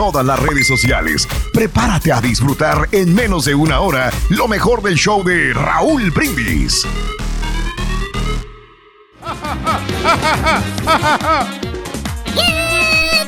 todas las redes sociales. Prepárate a disfrutar en menos de una hora lo mejor del show de Raúl Brindis.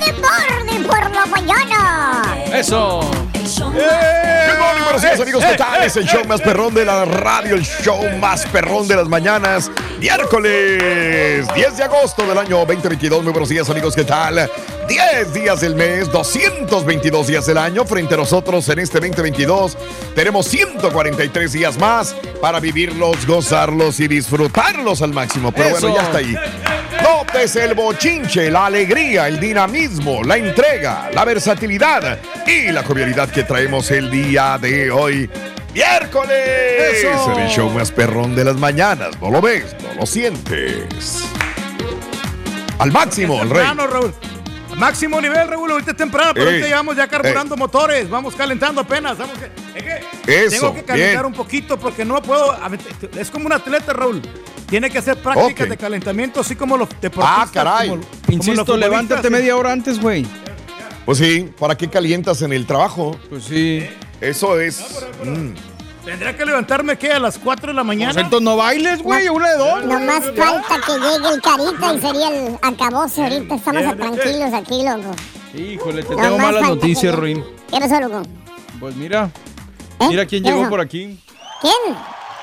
deporte por la mañana! Eso. Good morning, buenos días amigos, ¿qué tal? Es el show más perrón de la radio, el show más perrón de las mañanas. Miércoles 10 de agosto del año 2022. Muy buenos días amigos, ¿qué tal? 10 días del mes, 222 días del año. Frente a nosotros en este 2022 tenemos 143 días más para vivirlos, gozarlos y disfrutarlos al máximo. Pero Eso. bueno, ya está ahí. Nótese el bochinche, la alegría, el dinamismo, la entrega, la versatilidad y la jovialidad que traemos el día de hoy. Miércoles. Eso. El show más perrón de las mañanas. No lo ves, no lo sientes. Al máximo, el rey. Raúl. Máximo nivel, Raúl. Ahorita es temprano, pero Ey. ahorita llevamos ya carburando motores. Vamos calentando apenas. Vamos que- es que Eso, tengo que calentar bien. un poquito porque no puedo. Es como un atleta, Raúl. Tiene que hacer prácticas de calentamiento, así como los deportistas. Ah, caray. como- Insisto, levántate sí. media hora antes, güey. Pues sí, ¿para qué calientas en el trabajo? Pues sí. Eso es. mm. Tendría que levantarme, ¿qué? A las 4 de la mañana. Pues entonces no bailes, güey, una de dos. No más falta que llegue el carita y sería el acabose ahorita. Estamos a tranquilos aquí, loco. Híjole, te No tengo malas noticias, que- Ruin. ¿Qué pasó, loco? Pues mira, ¿Eh? mira quién ¿Qué llegó por aquí. ¿Quién?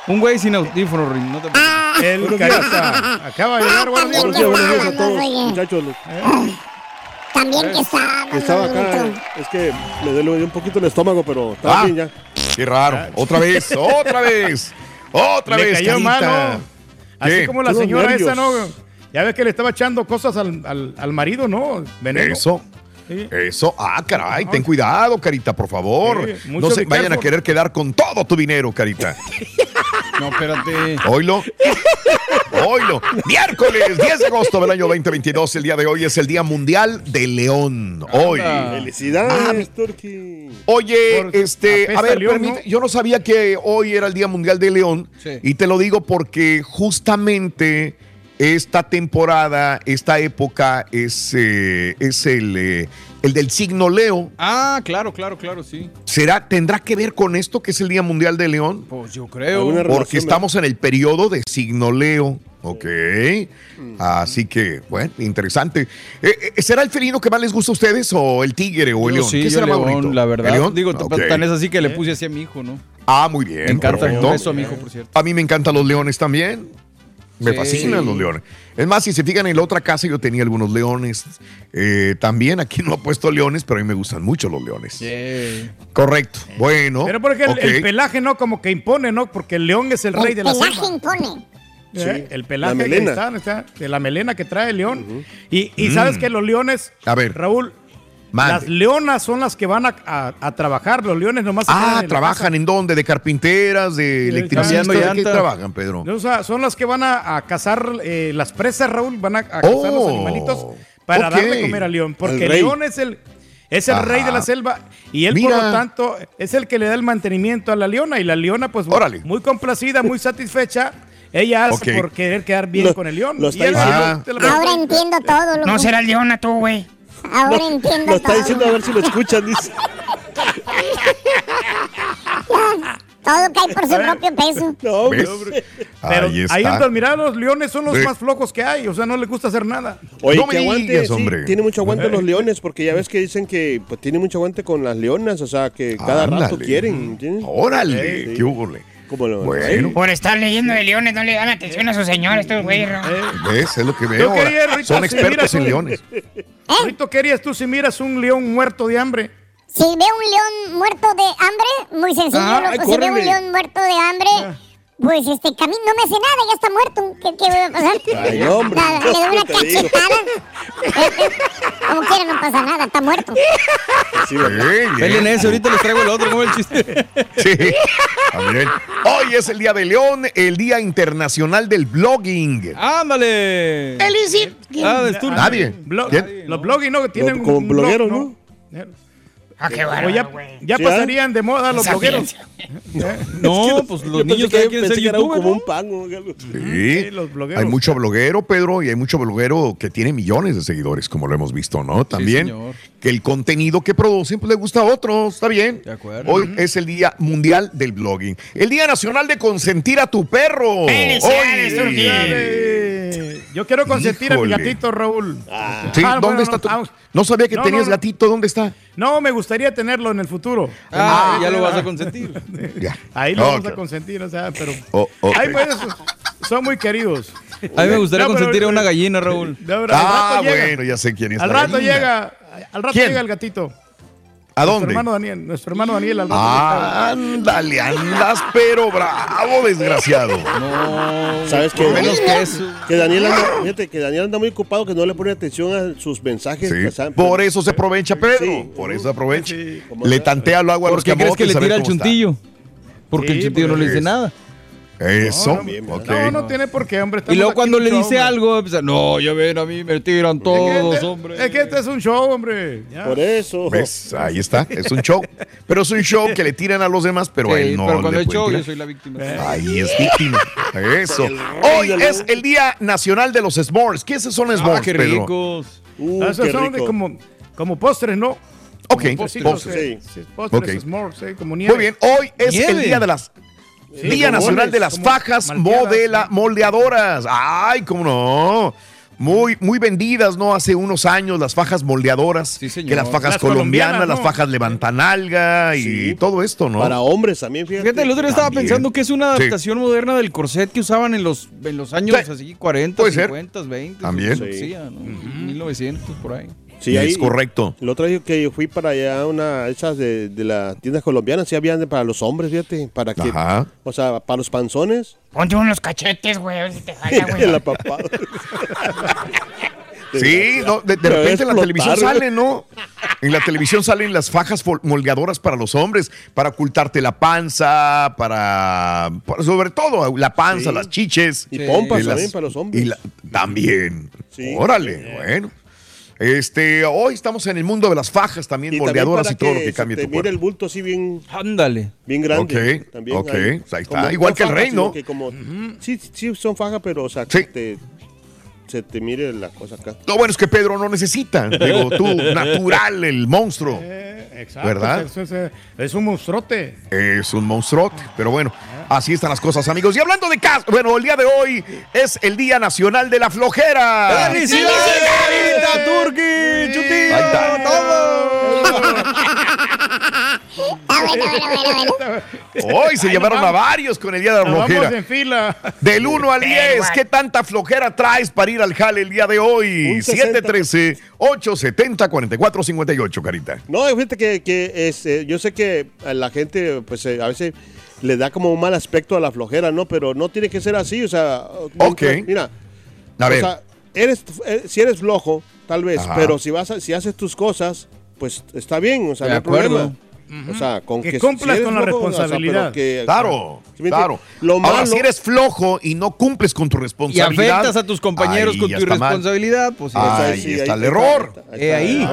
Un güey sin audífono, Ruin. No te Ah, El carita. Acaba de llegar, buenos días. También buenos días. que estábamos, oye. Muchachos, lo- También que que estaba acá, es que le duele un poquito el estómago, pero está Ah. bien ya. Qué raro. Otra vez, otra vez. Otra Le vez. cayó Carita. mal, ¿no? Así como la señora nervios. esa, ¿no? Ya ves que le estaba echando cosas al, al, al marido, ¿no? Veneno. Eso. Sí. Eso, ah, caray, ten cuidado, Carita, por favor. Sí, no se vayan a querer quedar con todo tu dinero, Carita. No, espérate. Oilo. Oilo. Miércoles 10 de agosto del año 2022. El día de hoy es el Día Mundial del León. Hoy. Felicidades, Turki. Oye, Por- este, a ver, León, permite- ¿no? yo no sabía que hoy era el Día Mundial del León Sí. y te lo digo porque justamente esta temporada, esta época es, eh, es el, eh, el del signo Leo. Ah, claro, claro, claro, sí. ¿Será, tendrá que ver con esto que es el Día Mundial del León? Pues yo creo. Porque relación, estamos en el periodo de signo Leo. Ok. Así que, bueno, interesante. Eh, ¿Será el felino que más les gusta a ustedes o el tigre o el Yo león? sí, ¿Qué yo será más león, bonito? la ¿El verdad. león? Digo, tan es así que le puse así a mi hijo, ¿no? Ah, muy bien. Me encanta. beso a mi hijo, por cierto. A mí me encantan los leones también. Me Sí. fascinan los leones. Es más, si se fijan en la otra casa, yo tenía algunos leones. Eh, también aquí no he puesto leones, pero a mí me gustan mucho los leones. Yeah. Correcto. Bueno. Pero porque el, ok. el pelaje, ¿no? Como que impone, ¿no? Porque el león es el rey El de la pelaje selva. impone. ¿Eh? El pelaje La que está, está, de la melena que trae el león. Y, y sabes que los leones, A ver. Raúl, Las leonas son las que van a, a- a trabajar. Los leones nomás Ah, ¿trabajan en dónde? ¿De carpinteras? ¿De electricistas? ¿De qué trabajan, Pedro? casa. O sea, son las que van a, a cazar eh, las presas, Raúl. Van a, a cazar los Oh, animalitos para darle comer al león. Porque el león es el, es el rey de la Ajá. selva y él, por lo tanto, es el que le da el mantenimiento a la leona. Y la leona, pues, Órale. muy complacida, muy satisfecha. Ella hace por querer quedar bien Lo- con el león. lo Y él Ah. Ahora entiendo todo, loco. No será leona tú, güey. Ahora entiendo Lo está todo. diciendo a ver si lo escuchan, dice. Todo cae por su propio peso. No, ¿Ves? hombre. Pero Ahí ahí mirar, los leones son los Sí. más flojos que hay. O sea, no les gusta hacer nada. Oye, No me que aguante, digas, sí, hombre. tiene mucho aguante los leones, porque ya ves que dicen que pues, tiene mucho aguante con las leones, o sea, que cada rato quieren, ¿entiendes? Órale, Sí. qué húbole. Lo- Bueno, Por estar leyendo de leones no le dan atención a sus señores, estos güeyes. ¿no? ¿ves? Es lo que veo. Son si expertos miras en un- leones. ¿Eh? ¿qué harías tú si miras un león muerto de hambre? Si veo un león muerto de hambre, muy sencillo, Ah, loco. ay, si veo un león muerto de hambre, pues este camino no me hace nada, ya está muerto. ¿Qué, qué va a pasar? Ay, hombre, Nada, le doy una cachetada. Como quiera, no pasa nada, está muerto. Sí. Peleen ese, ahorita les traigo el otro, ¿cómo el chiste? Sí, también. Hoy es el Día de León, el Día Internacional del Blogging. ¡Ándale! Ah, de Sturgeon. Nadie. Blo- ¿Quién? Los blogging, ¿no? Tienen Como un blog, blogueros, ¿no? Ah, qué O bárbaro, ya, güey. ya ¿Sí, pasarían de moda los Esa blogueros. No, pues los niños que- quieren ser youtubers, como ¿no? un pan o algo. Sí, Sí, los blogueros. hay mucho bloguero, Pedro, y hay mucho bloguero que tiene millones de seguidores, como lo hemos visto, ¿no? También señor. que el contenido que producen pues, le gusta a otros, está bien. De acuerdo. Hoy es el Día Mundial del Blogging. El Día Nacional de Consentir a tu Perro. ¡Felicidades, Hoy. Yo quiero consentir a mi gatito, Raúl. Sí, Ah, ¿dónde bueno, está no, tu-. No sabía que No, tenías no, gatito, ¿dónde está? No, me gustaría tenerlo en el futuro. Ah, ya lo vas a consentir. Ya. Ahí lo vamos Ok. a consentir, o sea, pero. Oh, pues, son muy queridos. A mí me gustaría No, pero- consentir a una gallina, Raúl. Verdad, Ah, llega. bueno, ya sé quién es. Al la rato gallina. llega. Al rato ¿Quién? llega el gatito. ¿A Nuestro dónde? hermano Daniel. Nuestro hermano Daniel al. Ah, ándale, andas, pero bravo, desgraciado. ¿Sabes qué? Por menos que eso. Que Daniel anda, fíjate, que Daniel anda muy ocupado, que no le pone atención a sus mensajes. Sí, que sa- por eso se aprovecha, Pedro. Sí. por eso aprovecha. Sí. Le tantea el agua a ¿Por los qué crees que le tira el chuntillo? Porque el chuntillo no le dice nada. Eso, No. No, no tiene por qué, hombre. Y luego cuando le dice show, algo, empieza, no, ya ven, a mí me tiran. Es que todos, este- hombre. Es que este es un show, hombre. Ya. Por eso. ¿Ves? Ahí está, es un show. Pero es un show que le tiran a los demás, pero a Sí, él no pero cuando le es show, yo soy la víctima. Ahí es víctima. Eso. Hoy es el Día Nacional de los S'mores. ¿Qué son Ah, S'mores, qué Pedro? ricos. Uh, Ah, esos qué son de como, como postres, ¿no? Ok, postres. eh, Sí. postres, Ok. s'mores, eh, como nieve. Muy bien, hoy es el. Día de las Sí, Día Nacional de las como Fajas modela, moldeadoras. Ay, cómo no. Muy, muy vendidas, ¿no? Hace unos años las fajas moldeadoras. Sí, señor. Que las fajas Las colombianas, colombianas, las ¿no? fajas levantanalga y Sí. todo esto, ¿no? Para hombres también, fíjate. Fíjate, el otro día estaba pensando que es una Sí. adaptación moderna del corset que usaban en los, en los años Sí. así 40, Puede ser. 50, 20. También. lo que Sí. sea, ¿no? 1900 por ahí. Sí, es ahí- correcto. El otro día que yo fui para allá, una esas de, de las tiendas colombianas, sí habían de- para los hombres, fíjate, para que, Ajá. o sea, para los panzones, Ponte unos cachetes, güey, a ver si te jala, güey. en la papada. Sí, no, de, repente en la televisión salen, ¿no? En la televisión salen las fajas moldeadoras para los hombres, para ocultarte la panza, para, para- sobre todo la panza, Sí. las chiches. Y Sí. pompas las- también para los hombres. y la- también. Sí. Órale, bueno. Este, hoy estamos en el mundo de las fajas también, Y moldeadoras también y todo lo que cambia tu cuerpo. el bulto así bien, Ándale. bien grande. Ok, también ok, pues ahí está. Como- Igual que el fajas, rey, ¿no? sino que como, sí, sí, son fajas, pero o sea, Sí. te, se te mire la cosa acá. Lo bueno es que Pedro no necesita. Digo, tú, natural, el monstruo. Eh, exacto. ¿Verdad? Es, es- es un monstruote. Es un monstruote, pero bueno, así están las cosas, amigos. Y hablando de casa, bueno, el día de hoy es el Día Nacional de la Flojera. ¡Felicidades, Carita Turki! Está. Ah, bueno, bueno, bueno, bueno. Hoy se llevaron a varios con el Día de la Nos vamos Flojera. en fila. Del 1 al 10, ¿qué tanta flojera traes para ir al jale el día de hoy? Un 60. 713-870-4458, Carita. No, fíjate que, que es, eh, yo sé que a la gente, pues eh, a veces le da como un mal aspecto a la flojera, ¿no? Pero no tiene que ser así, o sea. Ok. Mira, A o ver, sea, eres, eh, si eres flojo, tal vez, Ajá. pero si vas a- si haces tus cosas, pues está bien, o sea, De no hay acuerdo. problema. O sea, con Que que, cumplas con la o sea, responsabilidad. que- Claro, ¿Sí me claro. Lo Ahora, malo- si eres flojo y no cumples con tu Y responsabilidad. afectas a tus compañeros con tu irresponsabilidad, pues. Ahí está ahí el está, error. ahí Eh, ahí.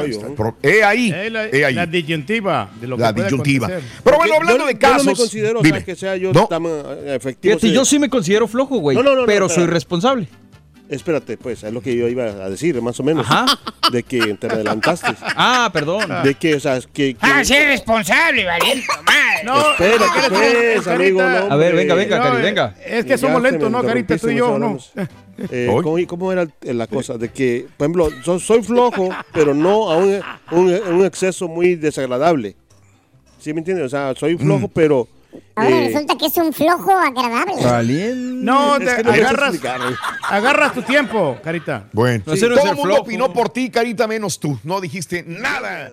He ahí. Eh, la, he ahí. la disyuntiva de lo que La puede disyuntiva. acontecer. Pero bueno, hablando yo- de Yo casos. no me considero, o dime. sea, que sea yo No. tan eh, efectivo. Fíjate, yo sí me considero flojo, güey. No, no, no, no, pero soy responsable. Espérate, pues, es lo que yo iba a decir, más o menos. Ajá. De que te adelantaste. Ah, perdón. De que, o sea, que... que- Ah, sí eres responsable, valiente, madre. No, Espérate, pues, amigo, no, A ver, venga, venga, No, Cari, venga. Es que somos lentos, ¿no, Carita? Tú y yo, ¿no? Eh. ¿cómo, cómo era la cosa? De que, por ejemplo, so- soy flojo, pero no a un, un- un exceso muy desagradable. ¿Sí me entiendes? O sea, soy flojo, pero... Ahora eh, resulta que es un flojo agradable. Valiente. No, Es te que agarras, agarras tu tiempo, Carita. Bueno, no todo el mundo flojo. opinó por ti, Carita, menos tú. No dijiste nada.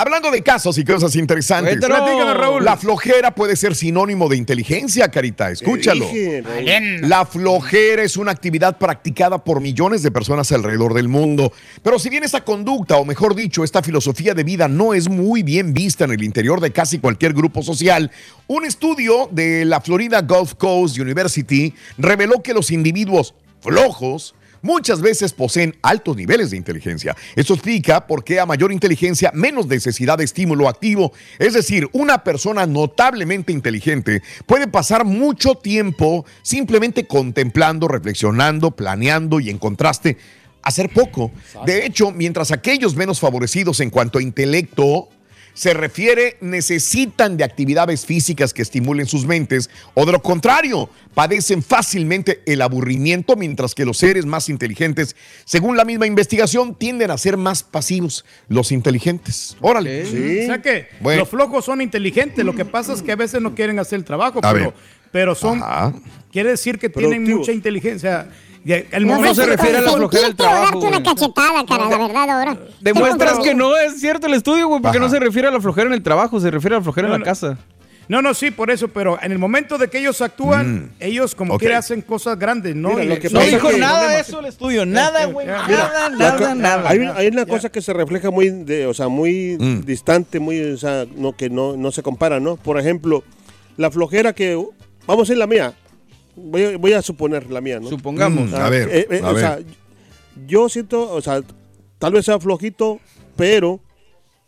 Hablando de casos y cosas interesantes. Cuéntanos. Platícanos, Raúl. La flojera puede ser sinónimo de inteligencia, Carita. Escúchalo. La flojera es una actividad practicada por millones de personas alrededor del mundo. Pero si bien esta conducta, o mejor dicho, esta filosofía de vida no es muy bien vista en el interior de casi cualquier grupo social, un estudio de la Florida Gulf Coast University reveló que los individuos flojos muchas veces poseen altos niveles de inteligencia. Esto explica por qué a mayor inteligencia, menos necesidad de estímulo activo. Es decir, una persona notablemente inteligente puede pasar mucho tiempo simplemente contemplando, reflexionando, planeando y en contraste, hacer poco. De hecho, mientras aquellos menos favorecidos en cuanto a intelecto se refiere necesitan de actividades físicas que estimulen sus mentes o de lo contrario, padecen fácilmente el aburrimiento mientras que los seres más inteligentes, según la misma investigación, tienden a ser más pasivos, los inteligentes. Órale. O sea que Bueno. los flojos son inteligentes. Lo que pasa es que a veces no quieren hacer el trabajo, A pero, ver. pero son. Ajá. Quiere decir que tienen mucha inteligencia. Y el No momento se refiere a la flojera del trabajo, darte una cachetada, cara, la verdad, ahora. Demuestras que no es cierto el estudio, güey, porque Ajá. no se refiere a la flojera en el trabajo, se refiere a la flojera en No, la no. casa. No, no, sí, por eso, pero en el momento de que ellos actúan, ellos como Ok. que hacen cosas grandes, ¿no? Mira, lo que No dijo que- nada de eso el estudio, nada, güey, nada, nada, nada. Hay, hay una cosa que se refleja muy, de, o sea, muy Mm. distante, muy, o sea, no, que no, no se compara, ¿no? Por ejemplo, la flojera que, vamos a decir la mía, voy, a- voy a suponer la mía, ¿no? Supongamos. Mm. A ver, eh, eh, a o ver. sea, yo siento, o sea, tal vez sea flojito, pero,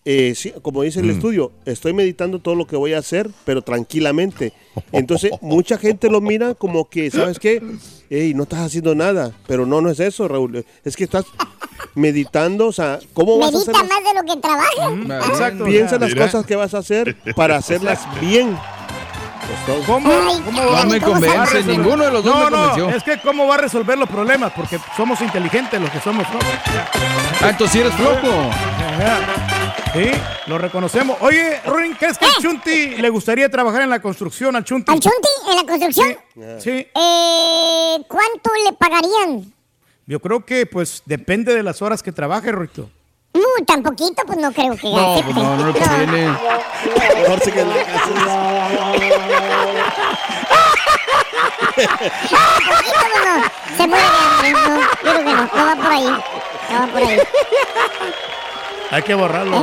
eh, sí, como dice el Mm. estudio, estoy meditando todo lo que voy a hacer, pero tranquilamente. Entonces, mucha gente lo mira como que, ¿sabes qué? Ey, no estás haciendo nada, pero no, no es eso, Raúl. Es que estás meditando, o sea, ¿cómo vas a hacer Medita más de lo que trabaja. Exacto. piensa o sea, las cosas que vas a hacer para hacerlas bien? Pues. ¿Cómo, cómo No va- me ninguno de los dos no, me no, convenció. es que cómo va a resolver los problemas, porque somos inteligentes los que somos flojos. Ah, entonces sí eres flojo. Sí, lo reconocemos. Oye, Ruin, ¿crees que al Chunti le gustaría trabajar en la construcción al Chunti? ¿Al Chunti en la construcción? Sí. Eh, ¿Cuánto le pagarían? Yo creo que pues depende de las horas que trabaje, Ruito. Uh, tan poquito, pues no creo que No, acepte. pues no, no le conviene. Mejor se quede en la casa. no, se muere de hambre. No, yo creo que no, no va por ahí. No va por ahí. Hay que borrarlo.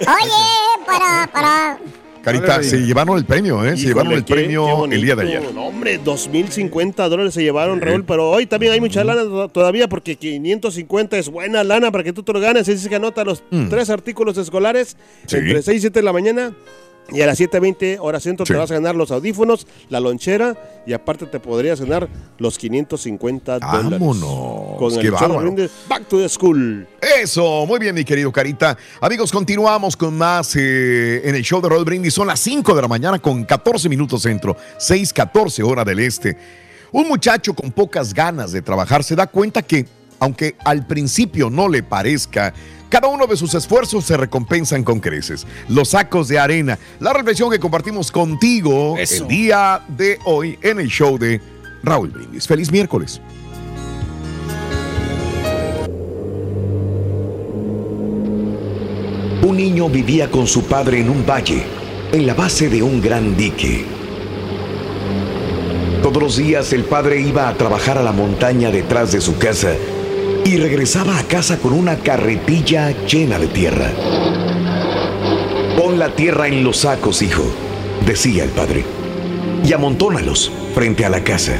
Oye, para, para. Carita, se llevaron el premio, ¿eh? Se llevaron el qué- premio qué el día de ayer. No, hombre, 2.050 dólares se llevaron, Raúl, pero hoy también hay mucha lana to- todavía porque 550 es buena lana para que tú te lo ganes. Dice que anota los Mm. tres artículos escolares Sí. entre 6 y 7 de la mañana. Y a las 7.20 hora centro Sí. te vas a ganar los audífonos, la lonchera y aparte te podrías ganar los 550 dólares. Vámonos. Con qué el de Back to the School. Eso, muy bien, mi querido Carita. Amigos, continuamos con más eh, en el show de Rod Brindis. Son las 5 de la mañana con 14 minutos centro, 6:14 hora del este. Un muchacho con pocas ganas de trabajar se da cuenta que, aunque al principio no le parezca, cada uno de sus esfuerzos se recompensan con creces. Los sacos de arena, la reflexión que compartimos contigo Eso. el día de hoy en el show de Raúl Brindis. Feliz miércoles. Un niño vivía con su padre en un valle, en la base de un gran dique. Todos los días el padre iba a trabajar a la montaña detrás de su casa y regresaba a casa con una carretilla llena de tierra. Pon la tierra en los sacos, hijo, decía el padre, y amontónalos frente a la casa.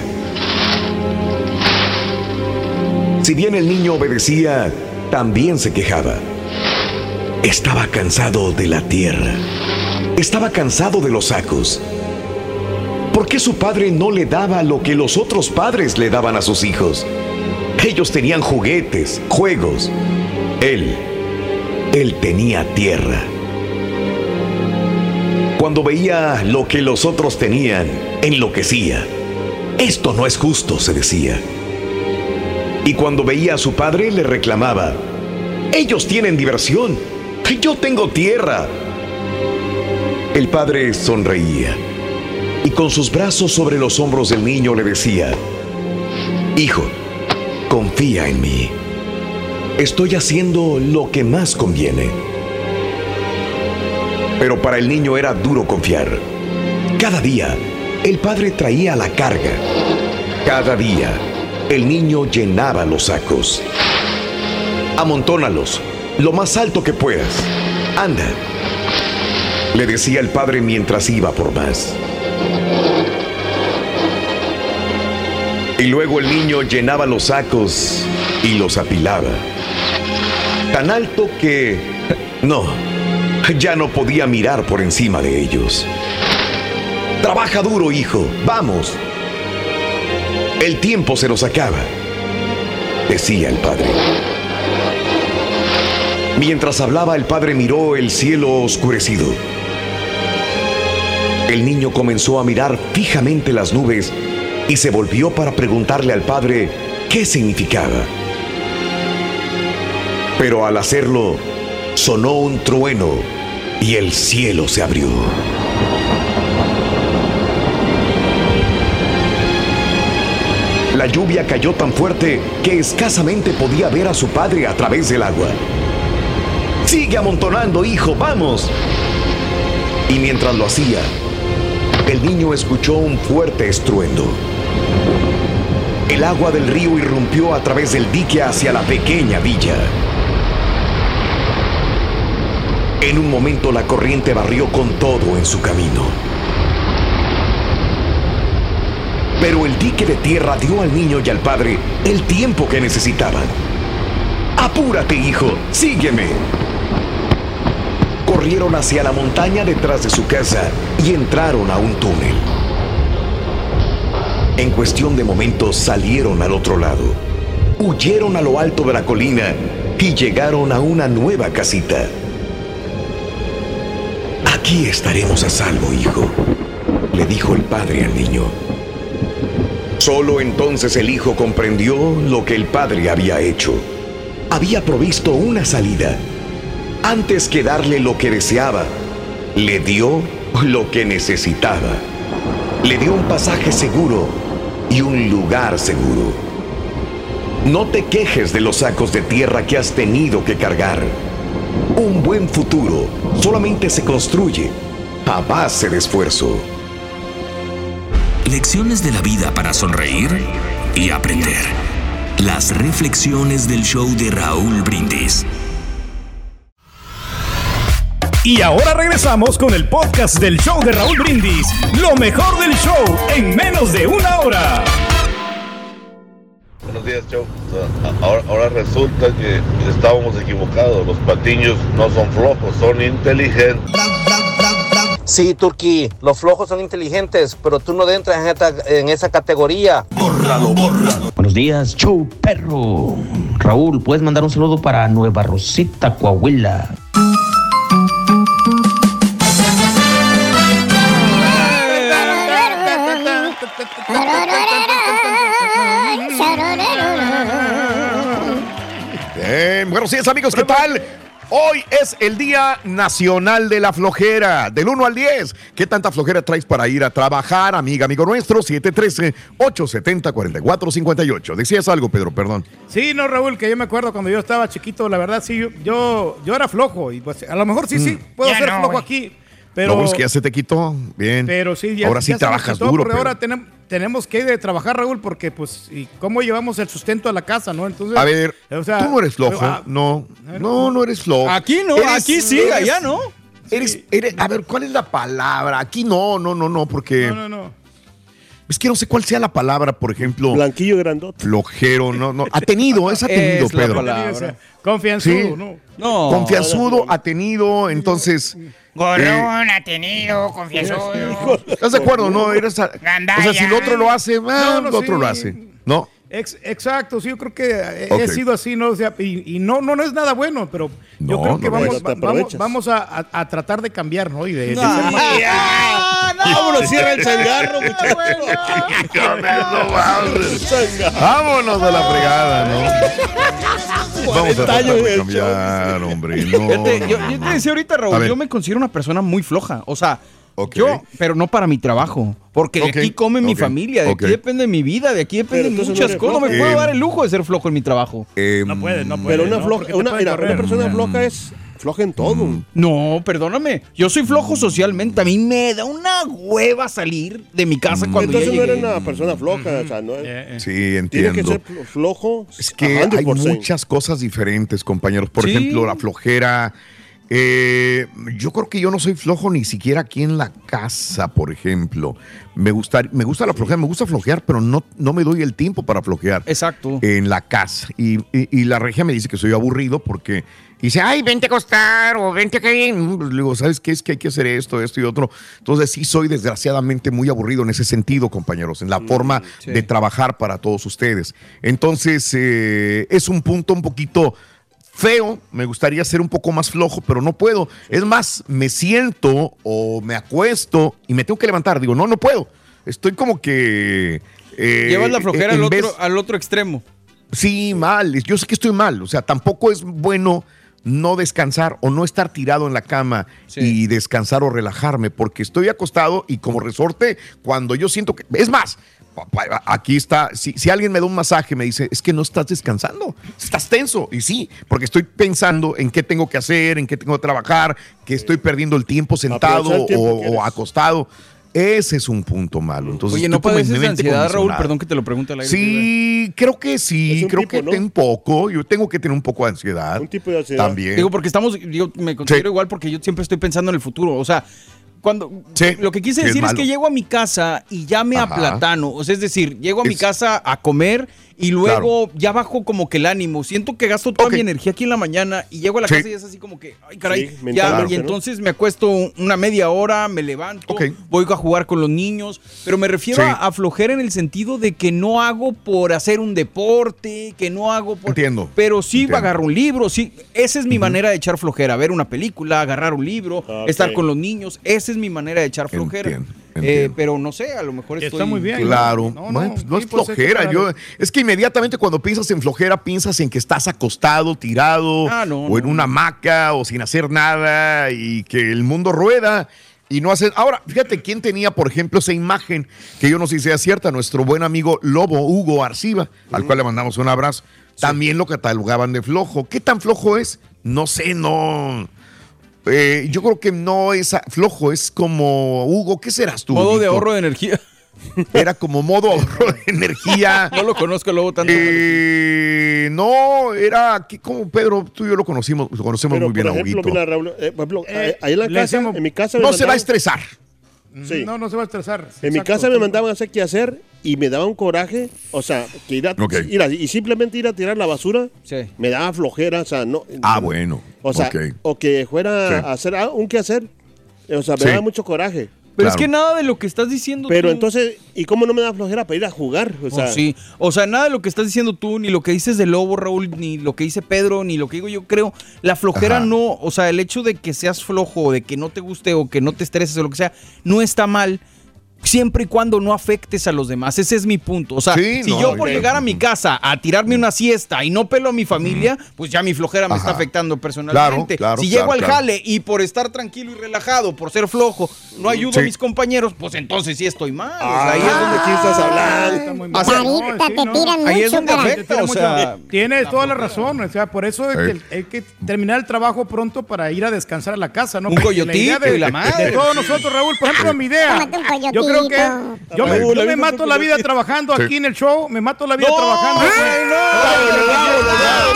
Si bien el niño obedecía, también se quejaba. Estaba cansado de la tierra. Estaba cansado de los sacos. ¿Por qué su padre no le daba lo que los otros padres le daban a sus hijos? Ellos tenían juguetes, juegos. Él, él tenía tierra. Cuando veía lo que los otros tenían, enloquecía. Esto no es justo, se decía. Y cuando veía a su padre, le reclamaba, ellos tienen diversión, yo tengo tierra. El padre sonreía y con sus brazos sobre los hombros del niño le decía, Hijo, confía en mí. Estoy haciendo lo que más conviene. Pero para el niño era duro confiar. Cada día, el padre traía la carga. Cada día, el niño llenaba los sacos. Amontónalos, lo más alto que puedas. Anda, le decía el padre mientras iba por más. Y luego el niño llenaba los sacos y los apilaba. Tan alto que... No, ya no podía mirar por encima de ellos. Trabaja duro, hijo, vamos. El tiempo se nos acaba, decía el padre. Mientras hablaba, el padre miró el cielo oscurecido. El niño comenzó a mirar fijamente las nubes y se volvió para preguntarle al padre qué significaba. Pero al hacerlo, sonó un trueno y el cielo se abrió. La lluvia cayó tan fuerte que escasamente podía ver a su padre a través del agua. Sigue amontonando, hijo, vamos. Y mientras lo hacía, el niño escuchó un fuerte estruendo. El agua del río irrumpió a través del dique hacia la pequeña villa. En un momento la corriente barrió con todo en su camino. Pero el dique de tierra dio al niño y al padre el tiempo que necesitaban. Apúrate, hijo, sígueme. Corrieron hacia la montaña detrás de su casa y entraron a un túnel. En cuestión de momentos salieron al otro lado. Huyeron a lo alto de la colina y llegaron a una nueva casita. Aquí estaremos a salvo, hijo, le dijo el padre al niño. Solo entonces el hijo comprendió lo que el padre había hecho. Había provisto una salida. Antes que darle lo que deseaba, le dio lo que necesitaba. Le dio un pasaje seguro y un lugar seguro. No te quejes de los sacos de tierra que has tenido que cargar. Un buen futuro solamente se construye a base de esfuerzo. Lecciones de la vida para sonreír y aprender. Las reflexiones del show de Raúl Brindis. Y ahora regresamos con el podcast del show de Raúl Brindis. Lo mejor del show en menos de una hora. Buenos días, Chow. Ahora, ahora resulta que estábamos equivocados. Los patiños no son flojos, son inteligentes. Sí, Turki, los flojos son inteligentes, pero tú no entras en, esta- en esa categoría. Bórralo, bórralo. Buenos días, show perro. Raúl, ¿puedes mandar un saludo para Nueva Rosita, Coahuila? Buenos días amigos, ¿qué tal? Hoy es el Día Nacional de la Flojera, del 1 al 10. ¿Qué tanta flojera traes para ir a trabajar, amiga, amigo nuestro? 713-870-4458. Decías algo, Pedro, perdón. Sí, no, Raúl, que yo me acuerdo cuando yo estaba chiquito, la verdad, sí, yo, yo, yo era flojo. Y pues a lo mejor sí, sí, puedo Ya ser no, flojo aquí. Pero, no, es que ya se te quitó. Bien. pero sí, ya, ahora sí ya se nos trabajas quitó, duro. ahora tenem- tenemos que ir de trabajar, Raúl, porque pues, ¿y cómo llevamos el sustento a la casa, no? Entonces, A ver, o sea, tú no eres flojo. ah, no, no, no eres flojo. Aquí no, aquí sí, allá no. Eres, eres- a ver, ¿cuál es la palabra? Aquí no, no, no, no, porque. No, no, no. Es que no sé cuál sea la palabra, por ejemplo. Blanquillo grandote. Flojero, no, no. Atenido, es atenido, Es la Pedro. palabra. Confianzudo, Sí. ¿no? No. Confianzudo, atenido, entonces. Eh, Gorrón, atenido, confieso. ¿Estás de acuerdo? No, eres. a- o sea, si el otro lo hace, ah, No, no, el otro sí. lo hace. ¿No? Ex- exacto, sí, yo creo que he, Ok. he sido así, ¿no? O sea, y, y no, no, no es nada bueno, pero yo No, creo que no vamos, va- vamos, vamos a, a- a tratar de cambiar, ¿no? Y de, de ser más- ah, no. Vámonos, cierra el changarro, muchachos. Vámonos a la fregada, ¿no? Vamos a 40 tratar años de en el cambiar, hombre. No, Fíjate, no, yo, no, yo no. te decía ahorita, A Raúl, yo me considero una persona muy floja. O sea, yo, pero no para mi trabajo. Porque de aquí come mi familia, de aquí depende mi vida, de aquí no muchas cosas. No me flojo. puedo Eh, dar el lujo de ser flojo en mi trabajo. Em, No puede, no puede. Pero una, floja, una, mira, persona floja es floja en todo. No, perdóname. Yo soy flojo socialmente. A mí me da una hueva salir de mi casa cuando ya Entonces no eres una persona floja. O sea, no es- Eh, eh. Sí, tiene entiendo. que ser flo- flojo. Es que hay 100%. muchas cosas diferentes, compañeros. Por Sí. ejemplo, la flojera. Eh, yo creo que yo no soy flojo ni siquiera aquí en la casa, por ejemplo. Me gusta, me gusta la flojera, me gusta flojear, pero no, no me doy el tiempo para flojear Exacto. en la casa. Y, y- y la regia me dice que soy aburrido porque dice, ay, vente a acostar o vente acá. Le digo, ¿sabes qué? Es que hay que hacer esto, esto y otro. Entonces sí soy desgraciadamente muy aburrido en ese sentido, compañeros, en la forma sí. de trabajar para todos ustedes. Entonces eh, es un punto un poquito feo, me gustaría ser un poco más flojo, pero no puedo. Es más, me siento o me acuesto y me tengo que levantar. Digo, no, no puedo. Estoy como que... eh, Llevas la flojera en al otro, vez- al otro extremo. Sí, mal. Yo sé que estoy mal. O sea, tampoco es bueno no descansar o no estar tirado en la cama Sí. y descansar o relajarme, porque estoy acostado y como resorte, cuando yo siento que... Es más, aquí está, si, si alguien me da un masaje, me dice, es que no estás descansando, estás tenso. Y sí, porque estoy pensando en qué tengo que hacer, en qué tengo que trabajar, que estoy perdiendo el tiempo sentado Aprovecha el tiempo o, acostado. Ese es un punto malo. Entonces, Oye, ¿no padeces ansiedad, Raúl? Perdón que te lo pregunte al aire. Sí, creo que sí, creo tipo, que ¿no? tengo un poco. Yo tengo que tener un poco de ansiedad. Un tipo de ansiedad. También. Digo, porque estamos, yo me considero Sí. igual porque yo siempre estoy pensando en el futuro. O sea, cuando Sí, lo que quise es decir es, que llego a mi casa y ya me Ajá. aplatano. O sea, es decir, llego a mi casa a comer y luego ya bajo como que el ánimo. Siento que gasto toda mi energía aquí en la mañana y llego a la Sí. casa y es así como que, ay, caray, Sí, ya. Y ¿no? entonces me acuesto una media hora, me levanto, voy a jugar con los niños. Pero me refiero Sí. a, a flojera en el sentido de que no hago por hacer un deporte, que no hago por. Entiendo. Pero sí Entiendo. agarro un libro, sí. Esa es mi manera de echar flojera, ver una película, agarrar un libro, Ok. estar con los niños. Esa es mi manera de echar flojera. Entiendo, Eh, pero no sé, a lo mejor estoy... está muy bien. Claro, No, no, no, pues no sí, es pues, es que flojera. Yo, es que inmediatamente cuando piensas en flojera, piensas en que estás acostado, tirado, Ah, no, o en una hamaca, o sin hacer nada, y que el mundo rueda. Y no haces. Ahora, fíjate quién tenía, por ejemplo, esa imagen que yo no sé si sea cierta, nuestro buen amigo Lobo Hugo Arciba, al cual le mandamos un abrazo. También lo catalogaban de flojo. ¿Qué tan flojo es? No sé, no. Eh, yo creo que no es a- flojo, es como Hugo, ¿qué serás tú? Modo de ahorro de energía. Era como modo ahorro de energía. No lo conozco luego tanto. Eh, no, era que como Pedro, tú y yo lo conocimos, lo conocemos Pero, muy bien por a ejemplo, Huguito. mira, Raúl, eh, por ejemplo, eh, ahí en la casa, en mi casa No se va a estresar. Sí. No, no se va a estresar. En mi casa me mandaban a hacer qué hacer y me daba un coraje, o sea, que ir a, Ok. ir a- y simplemente ir a tirar la basura, Sí. me daba flojera, o sea, no. Ah, bueno. O sea, o que fuera Sí. a hacer ah, un qué hacer, o sea, me Sí. daba mucho coraje. Pero es que nada de lo que estás diciendo Pero tú- entonces, ¿y cómo no me da flojera para ir a jugar? O sea, Oh, sí. O sea, nada de lo que estás diciendo tú, ni lo que dices de Lobo, Raúl, ni lo que dice Pedro, ni lo que digo yo creo. La flojera Ajá. no, o sea, el hecho de que seas flojo, de que no te guste o que no te estreses o lo que sea, no está mal. Siempre y cuando no afectes a los demás. Ese es mi punto. O sea, Sí, si no, yo por llegar a mi casa a tirarme una siesta y no pelo a mi familia, pues ya mi flojera me está afectando personalmente. Claro, claro, si claro, llego al claro. jale y por estar tranquilo y relajado, por ser flojo, no ayudo Sí. a mis compañeros, pues entonces sí estoy mal. O sea, Ah, ahí es donde ¿de qué estás hablando? Ah, sí. Carita, sí, te no. Ahí es donde afecta, o sea, Tienes toda la razón, o sea, por eso es Sí. que hay que terminar el trabajo pronto para ir a descansar a la casa, ¿no? Un coyotito idea de, y la madre. de todos nosotros, Raúl, por ejemplo, mi idea. Yo creo que yo me, Raúl, yo me mato la vida trabajando Sí. aquí en el show, me mato la vida ¡No! trabajando.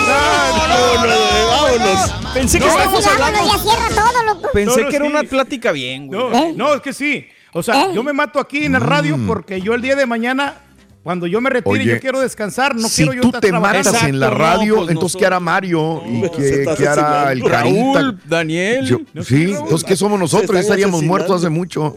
¡Ay, vámonos. Pensé que No, estábamos hablando. vámonos, ya cierra todo, loco. Pensé No, no, que era una plática bien, güey. No, ¿Eh? no, es que sí. O sea, ¿Eh? yo me mato aquí en el radio Mm. porque yo el día de mañana, cuando yo me retire, Oye, yo quiero descansar, no si quiero yo tú estar te trabajando. matas en la Exacto, no, radio, pues entonces nosotros- ¿qué hará Mario? ¿Y Se qué, qué hará el asesinando. Carita? Raúl, Daniel. Yo- No, sí, Raúl. entonces ¿qué somos nosotros? Ya estaríamos muertos hace mucho.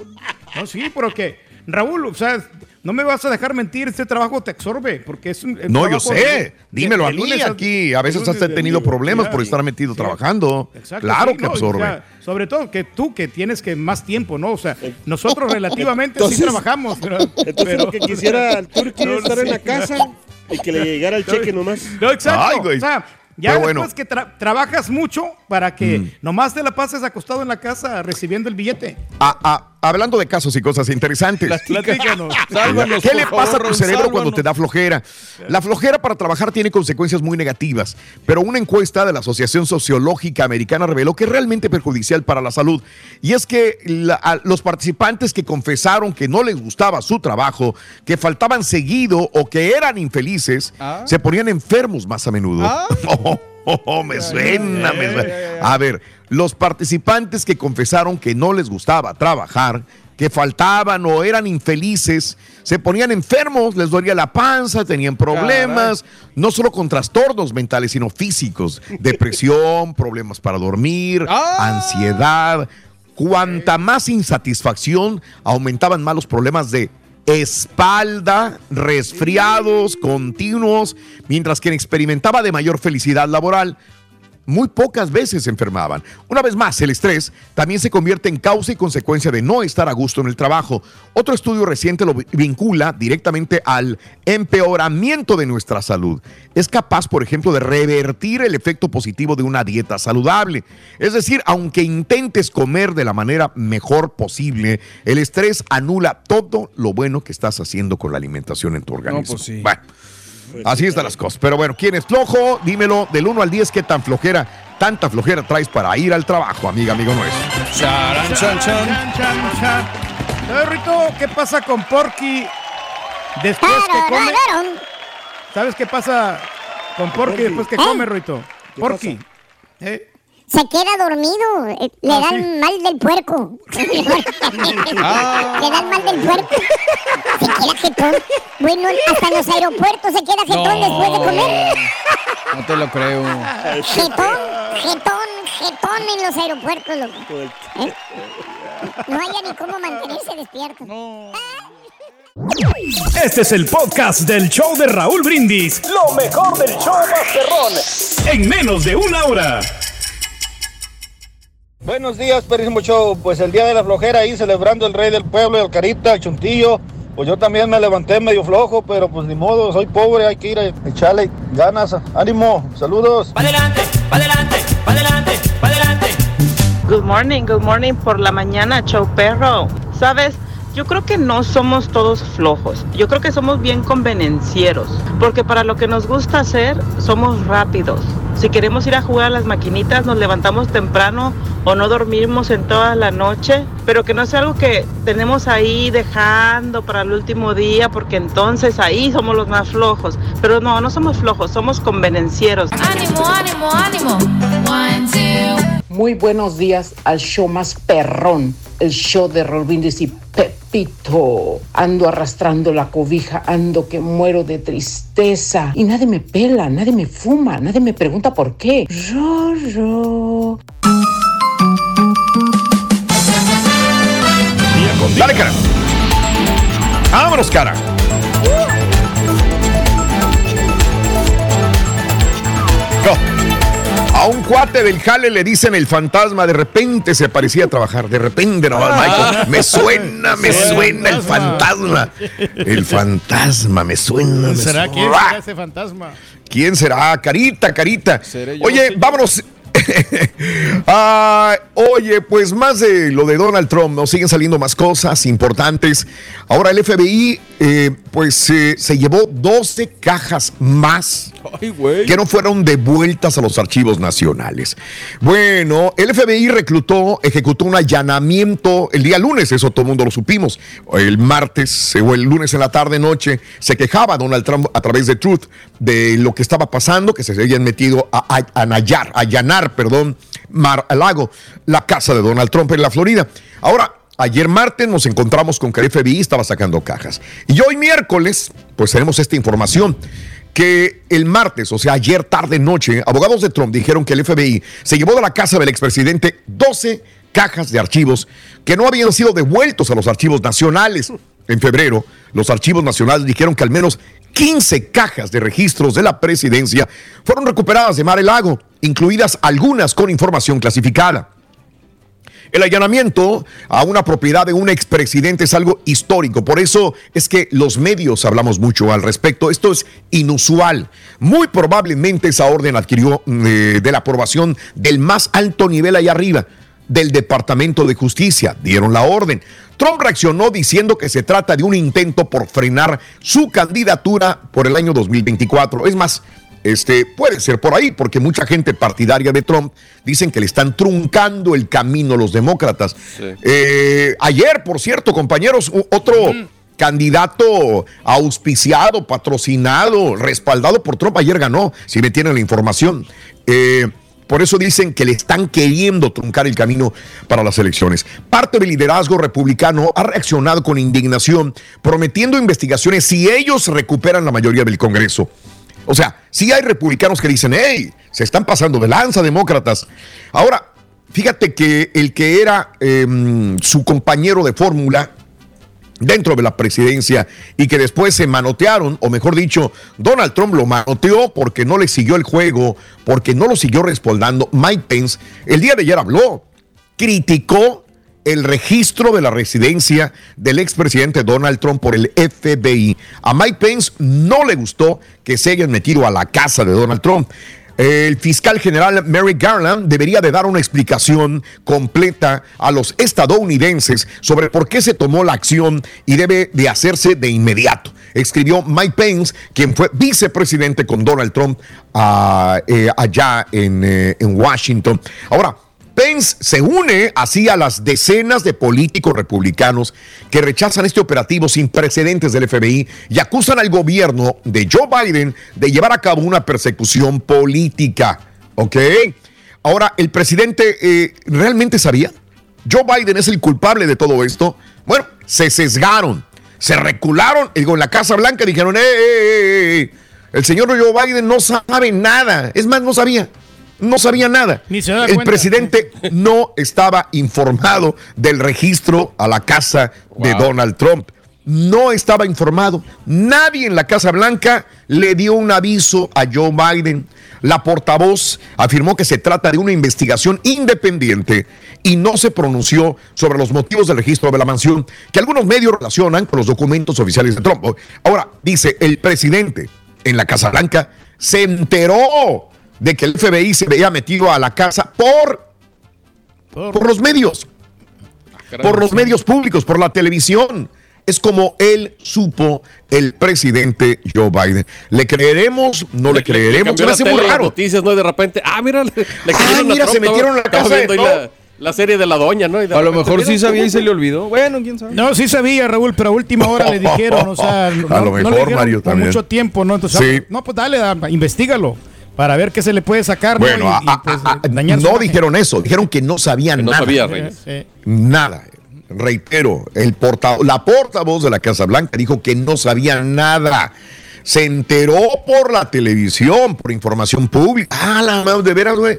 No, sí, pero que, Raúl, o sea, no me vas a dejar mentir, este trabajo te absorbe, porque es un... No, yo sé. de- Dímelo de a mí lunes aquí. A veces has de- tenido problemas por estar metido trabajando. Exacto, Claro sí, que no, y, o absorbe. sea, sobre todo que tú que tienes que más tiempo, ¿no? O sea, nosotros relativamente sí trabajamos, pero, Entonces pero- lo que quisiera el turqui No, es estar sí. en la casa y que le llegara el cheque nomás. No, exacto. Ay, güey. O sea, ya Pero después bueno. que tra- trabajas mucho para que Mm. nomás te la pases acostado en la casa recibiendo el billete. Ah, ah, hablando de casos y cosas interesantes. Platícanos. Sálvanos, ¿Qué le favor, pasa a tu cerebro cuando te da flojera? La flojera para trabajar tiene consecuencias muy negativas, pero una encuesta de la Asociación Sociológica Americana reveló que es realmente perjudicial para la salud. Y es que la- a los participantes que confesaron que no les gustaba su trabajo, que faltaban seguido o que eran infelices, Ah. se ponían enfermos más a menudo. Ah. Oh, me suena, me suena. A ver, los participantes que confesaron que no les gustaba trabajar, que faltaban o eran infelices, se ponían enfermos, les dolía la panza, tenían problemas, no solo con trastornos mentales, sino físicos, depresión, problemas para dormir, Ah. ansiedad. Cuanta más insatisfacción, aumentaban más los problemas de espalda, resfriados continuos, mientras quien experimentaba de mayor felicidad laboral muy pocas veces se enfermaban. Una vez más, el estrés también se convierte en causa y consecuencia de no estar a gusto en el trabajo. Otro estudio reciente lo vi- vincula directamente al empeoramiento de nuestra salud. Es capaz, por ejemplo, de revertir el efecto positivo de una dieta saludable. Es decir, aunque intentes comer de la manera mejor posible, el estrés anula todo lo bueno que estás haciendo con la alimentación en tu organismo. pues sí. Bueno, Así están las cosas. Pero bueno, ¿quién es flojo? Dímelo del 1 al 10, ¿qué tan flojera, tanta flojera traes para ir al trabajo, amiga, amigo nuestro? Charan, chan, chan. Chan, chan, chan. ¿Sabes, Rito, qué pasa con Porky después que come? ¿Sabes qué pasa con Porky después que ¿Eh? come, Rito? ¿Qué Porky. ¿eh? Se queda dormido, eh, le Ah, dan sí. mal del puerco. Ah. Le dan mal del puerco. Se queda jetón. Bueno, hasta en los aeropuertos se queda jetón No. después de comer. No te lo creo. Jetón, jetón, jetón en los aeropuertos, loco. ¿Eh? No haya ni cómo mantenerse despierto. Este es el podcast del show de Raúl Brindis. Lo mejor del show Masterrón. En menos de una hora. Buenos días, Perísimo Show. Pues el día de la flojera ahí celebrando el rey del pueblo, el Carita, el Chuntillo. Pues yo también me levanté medio flojo, pero pues ni modo, soy pobre, hay que ir a echarle ganas. Ánimo, saludos. adelante, adelante, adelante, adelante. Good morning, good morning por la mañana, show perro. ¿Sabes? Yo creo que no somos todos flojos. Yo creo que somos bien convenencieros. Porque para lo que nos gusta hacer, somos rápidos. Si queremos ir a jugar a las maquinitas, nos levantamos temprano o no dormimos en toda la noche. Pero que no sea algo que tenemos ahí dejando para el último día, porque entonces ahí somos los más flojos. Pero no, no somos flojos, somos convenencieros. Ánimo, ánimo, ánimo. One, two. Muy buenos días al show más perrón, el show de Rolvindis y Ando arrastrando la cobija, ando que muero de tristeza. Y nadie me pela, nadie me fuma, nadie me pregunta por qué. Rorro. Dale, cara. Vámonos, cara. Go. A un cuate del jale le dicen el fantasma, de repente se parecía a trabajar, de repente nomás, Michael, me suena, me suena el fantasma. El fantasma, me suena. me ¿Será suena. quién será ese fantasma? ¿Quién será? Carita, carita. Oye, vámonos. Ah, oye, pues más de lo de Donald Trump, nos siguen saliendo más cosas importantes. Ahora el FBI, eh, pues eh, se llevó 12 cajas más Ay, que no fueron devueltas a los archivos nacionales. Bueno, el FBI reclutó, ejecutó un allanamiento el día lunes, eso todo el mundo lo supimos. El martes o el lunes en la tarde noche se quejaba Donald Trump a través de Truth de lo que estaba pasando, que se habían metido a, a, a allanar, perdón, Mar Lago, la casa de Donald Trump en la Florida. Ahora, Ayer martes nos encontramos con que el FBI estaba sacando cajas. Y hoy miércoles, pues tenemos esta información que el martes, o sea, ayer tarde noche, abogados de Trump dijeron que el FBI se llevó de la casa del expresidente 12 cajas de archivos que no habían sido devueltos a los archivos nacionales. En febrero, los archivos nacionales dijeron que al menos 15 cajas de registros de la presidencia fueron recuperadas de Mar el Lago, incluidas algunas con información clasificada. El allanamiento a una propiedad de un expresidente es algo histórico. Por eso es que los medios hablamos mucho al respecto. Esto es inusual. Muy probablemente esa orden adquirió eh, de la aprobación del más alto nivel allá arriba, del Departamento de Justicia. Dieron la orden. Trump reaccionó diciendo que se trata de un intento por frenar su candidatura por el año 2024. Es más, este, puede ser por ahí, porque mucha gente partidaria de Trump dicen que le están truncando el camino los demócratas. Eh, ayer, por cierto, compañeros, otro candidato auspiciado, patrocinado, respaldado por Trump, ayer ganó, si me tienen la información. Eh, por eso dicen que le están queriendo truncar el camino para las elecciones. Parte del liderazgo republicano ha reaccionado con indignación, prometiendo investigaciones si ellos recuperan la mayoría del Congreso. O sea, sí hay republicanos que dicen, hey, se están pasando de lanza demócratas. Ahora, fíjate que el que era em, su compañero de fórmula dentro de la presidencia y que después se manotearon, o mejor dicho, Donald Trump lo manoteó porque no le siguió el juego, porque no lo siguió respaldando. Mike Pence el día de ayer habló, criticó el registro de la residencia del expresidente Donald Trump por el FBI. A Mike Pence no le gustó que se hayan metido a la casa de Donald Trump. El fiscal general Merrick Garland debería de dar una explicación completa a los estadounidenses sobre por qué se tomó la acción y debe de hacerse de inmediato. Escribió Mike Pence, quien fue vicepresidente con Donald Trump ah, eh, allá eh, en Washington. Ahora, Pence se une así a las decenas de políticos republicanos que rechazan este operativo sin precedentes del FBI y acusan al gobierno de Joe Biden de llevar a cabo una persecución política. ¿Ok? Ahora, ¿el presidente eh, realmente sabía? ¿Joe Biden es el culpable de todo esto? Bueno, se sesgaron, se recularon, digo, en la Casa Blanca dijeron, ¡eh, eh, eh, eh! El señor Joe Biden no sabe nada. Es más, no sabía no sabía nada. Ni se da el cuenta. presidente no estaba informado del registro a la casa de Donald Trump. No estaba informado. Nadie en la Casa Blanca le dio un aviso a Joe Biden. La portavoz afirmó que se trata de una investigación independiente y no se pronunció sobre los motivos del registro de la mansión que algunos medios relacionan con los documentos oficiales de Trump. Ahora, dice el presidente en la Casa Blanca se enteró de que el FBI se había metido a la casa por, por los medios. por los medios públicos, por la televisión. Es como él supo el presidente Joe Biden. ¿Le creeremos? ¿No le, creeremos? cambió Se me hace muy raro. noticias, ¿no? Y de repente, ah, mira, le, le cayeron a mira, se metieron en la casa de la, la serie de la doña, ¿no? A lo mejor sí sabía y se le olvidó. Bueno, quién sabe. No, sí sabía, Raúl, pero a última hora le dijeron, o sea, no, A lo no le mejor, Mario, por también. mucho tiempo, ¿no? Entonces, Sí. no, pues dale, ah, investigalo para ver qué se le puede sacar, ¿no? Bueno, Y- a- y, a- pues, a- dañar su no imagen. dijeron eso, dijeron que no sabían Que no nada. sabía, Reyes. Eh, Nada. Reitero, el porta la portavoz de la Casa Blanca dijo que no sabía nada. Se enteró por la televisión, por información pública. Ah, la madre, de veras, güey.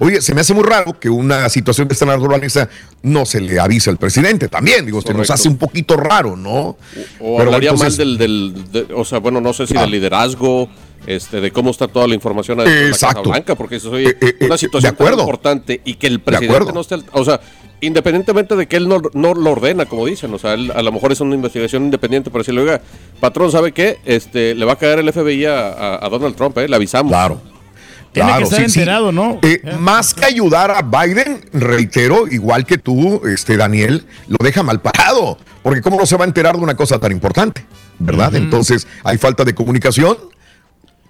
Oye, se me hace muy raro que una situación de esta naturaleza no se le avise al presidente también. Digo, se nos hace un poquito raro, ¿no? O Pero hablaría entonces- mal del, del de- o sea, bueno, no sé si Ah. del liderazgo, este, de cómo está toda la información de la Casa. Blanca, porque eso es Eh, eh, una eh, situación de acuerdo. tan importante y que el presidente no esté, al- o sea, independientemente de que él no, no lo ordena, como dicen, o sea, él, a lo mejor es una investigación independiente para decirle, oiga, patrón, ¿sabe qué? Este, le va a caer el FBI a, a- a Donald Trump, ¿eh? Le avisamos. Claro. Tiene Claro, que estar sí, sí. enterado, ¿no? Eh, más que ayudar a Biden, reitero, igual que tú, este Daniel, lo deja mal parado. Porque cómo no se va a enterar de una cosa tan importante, ¿verdad? Entonces, hay falta de comunicación.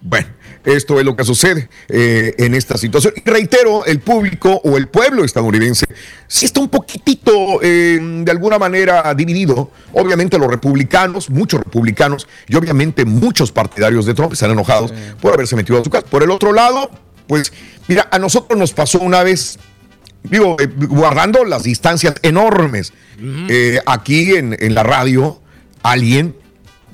Bueno, esto es lo que sucede eh, en esta situación. Y reitero, el público o el pueblo estadounidense sí está un poquitito, eh, de alguna manera, dividido. Obviamente los republicanos, muchos republicanos y obviamente muchos partidarios de Trump están enojados por haberse metido a su casa. Por el otro lado, pues, mira, a nosotros nos pasó una vez, digo, eh, guardando las distancias enormes. Eh, aquí en, en la radio, alguien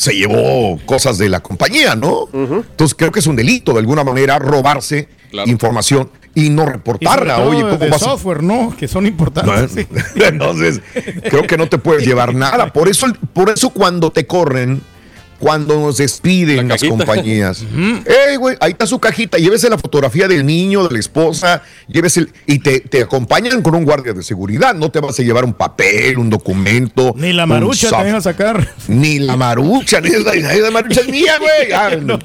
se llevó cosas de la compañía, ¿no? Entonces creo que es un delito de alguna manera robarse información y no reportarla. Oye, ¿cómo de vas a- software, ¿no? Que son importantes. sí. Entonces, creo que no te puedes llevar nada. Por eso, por eso cuando te corren, cuando nos despiden las compañías. Ey, güey, ahí está su cajita. Llévese la fotografía del niño, de la esposa, llévese el- y te, te acompañan con un guardia de seguridad. No te vas a llevar un papel, un documento. Ni la marucha te van a sacar. Ni la marucha, ni la, la marucha es mía, güey. Ah, no.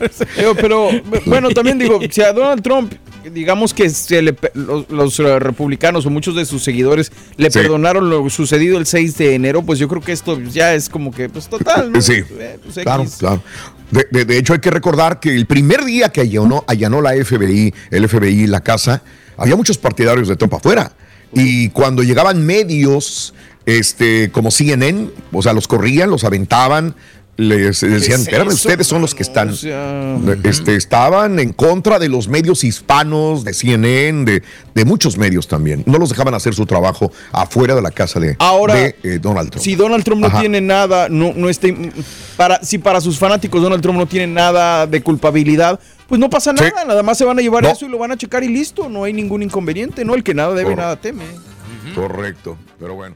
Pero bueno, también digo, si a Donald Trump, digamos que se le pe- los, los, eh, republicanos o muchos de sus seguidores le Sí. perdonaron lo sucedido el 6 de enero, pues yo creo que esto ya es como que, pues total, ¿no? Sí, Eh, pues, claro, claro. De, de- de hecho, hay que recordar que el primer día que allanó, allanó la FBI, el FBI la casa, había muchos partidarios de Trump afuera. Y cuando llegaban medios este, como CNN, o sea, los corrían, los aventaban, les decían, es espérame, ustedes son los que están, O sea, este, estaban en contra de los medios hispanos, de CNN, de, de muchos medios también. No los dejaban hacer su trabajo afuera de la casa de, Ahora, de, eh, Donald Trump. Si Donald Trump no Ajá. tiene nada, no, no está, para, si para sus fanáticos Donald Trump no tiene nada de culpabilidad, pues no pasa nada, nada más se van a llevar No. eso y lo van a checar y listo, no hay ningún inconveniente, ¿no? El que nada debe, Correcto. nada teme. Correcto, pero bueno.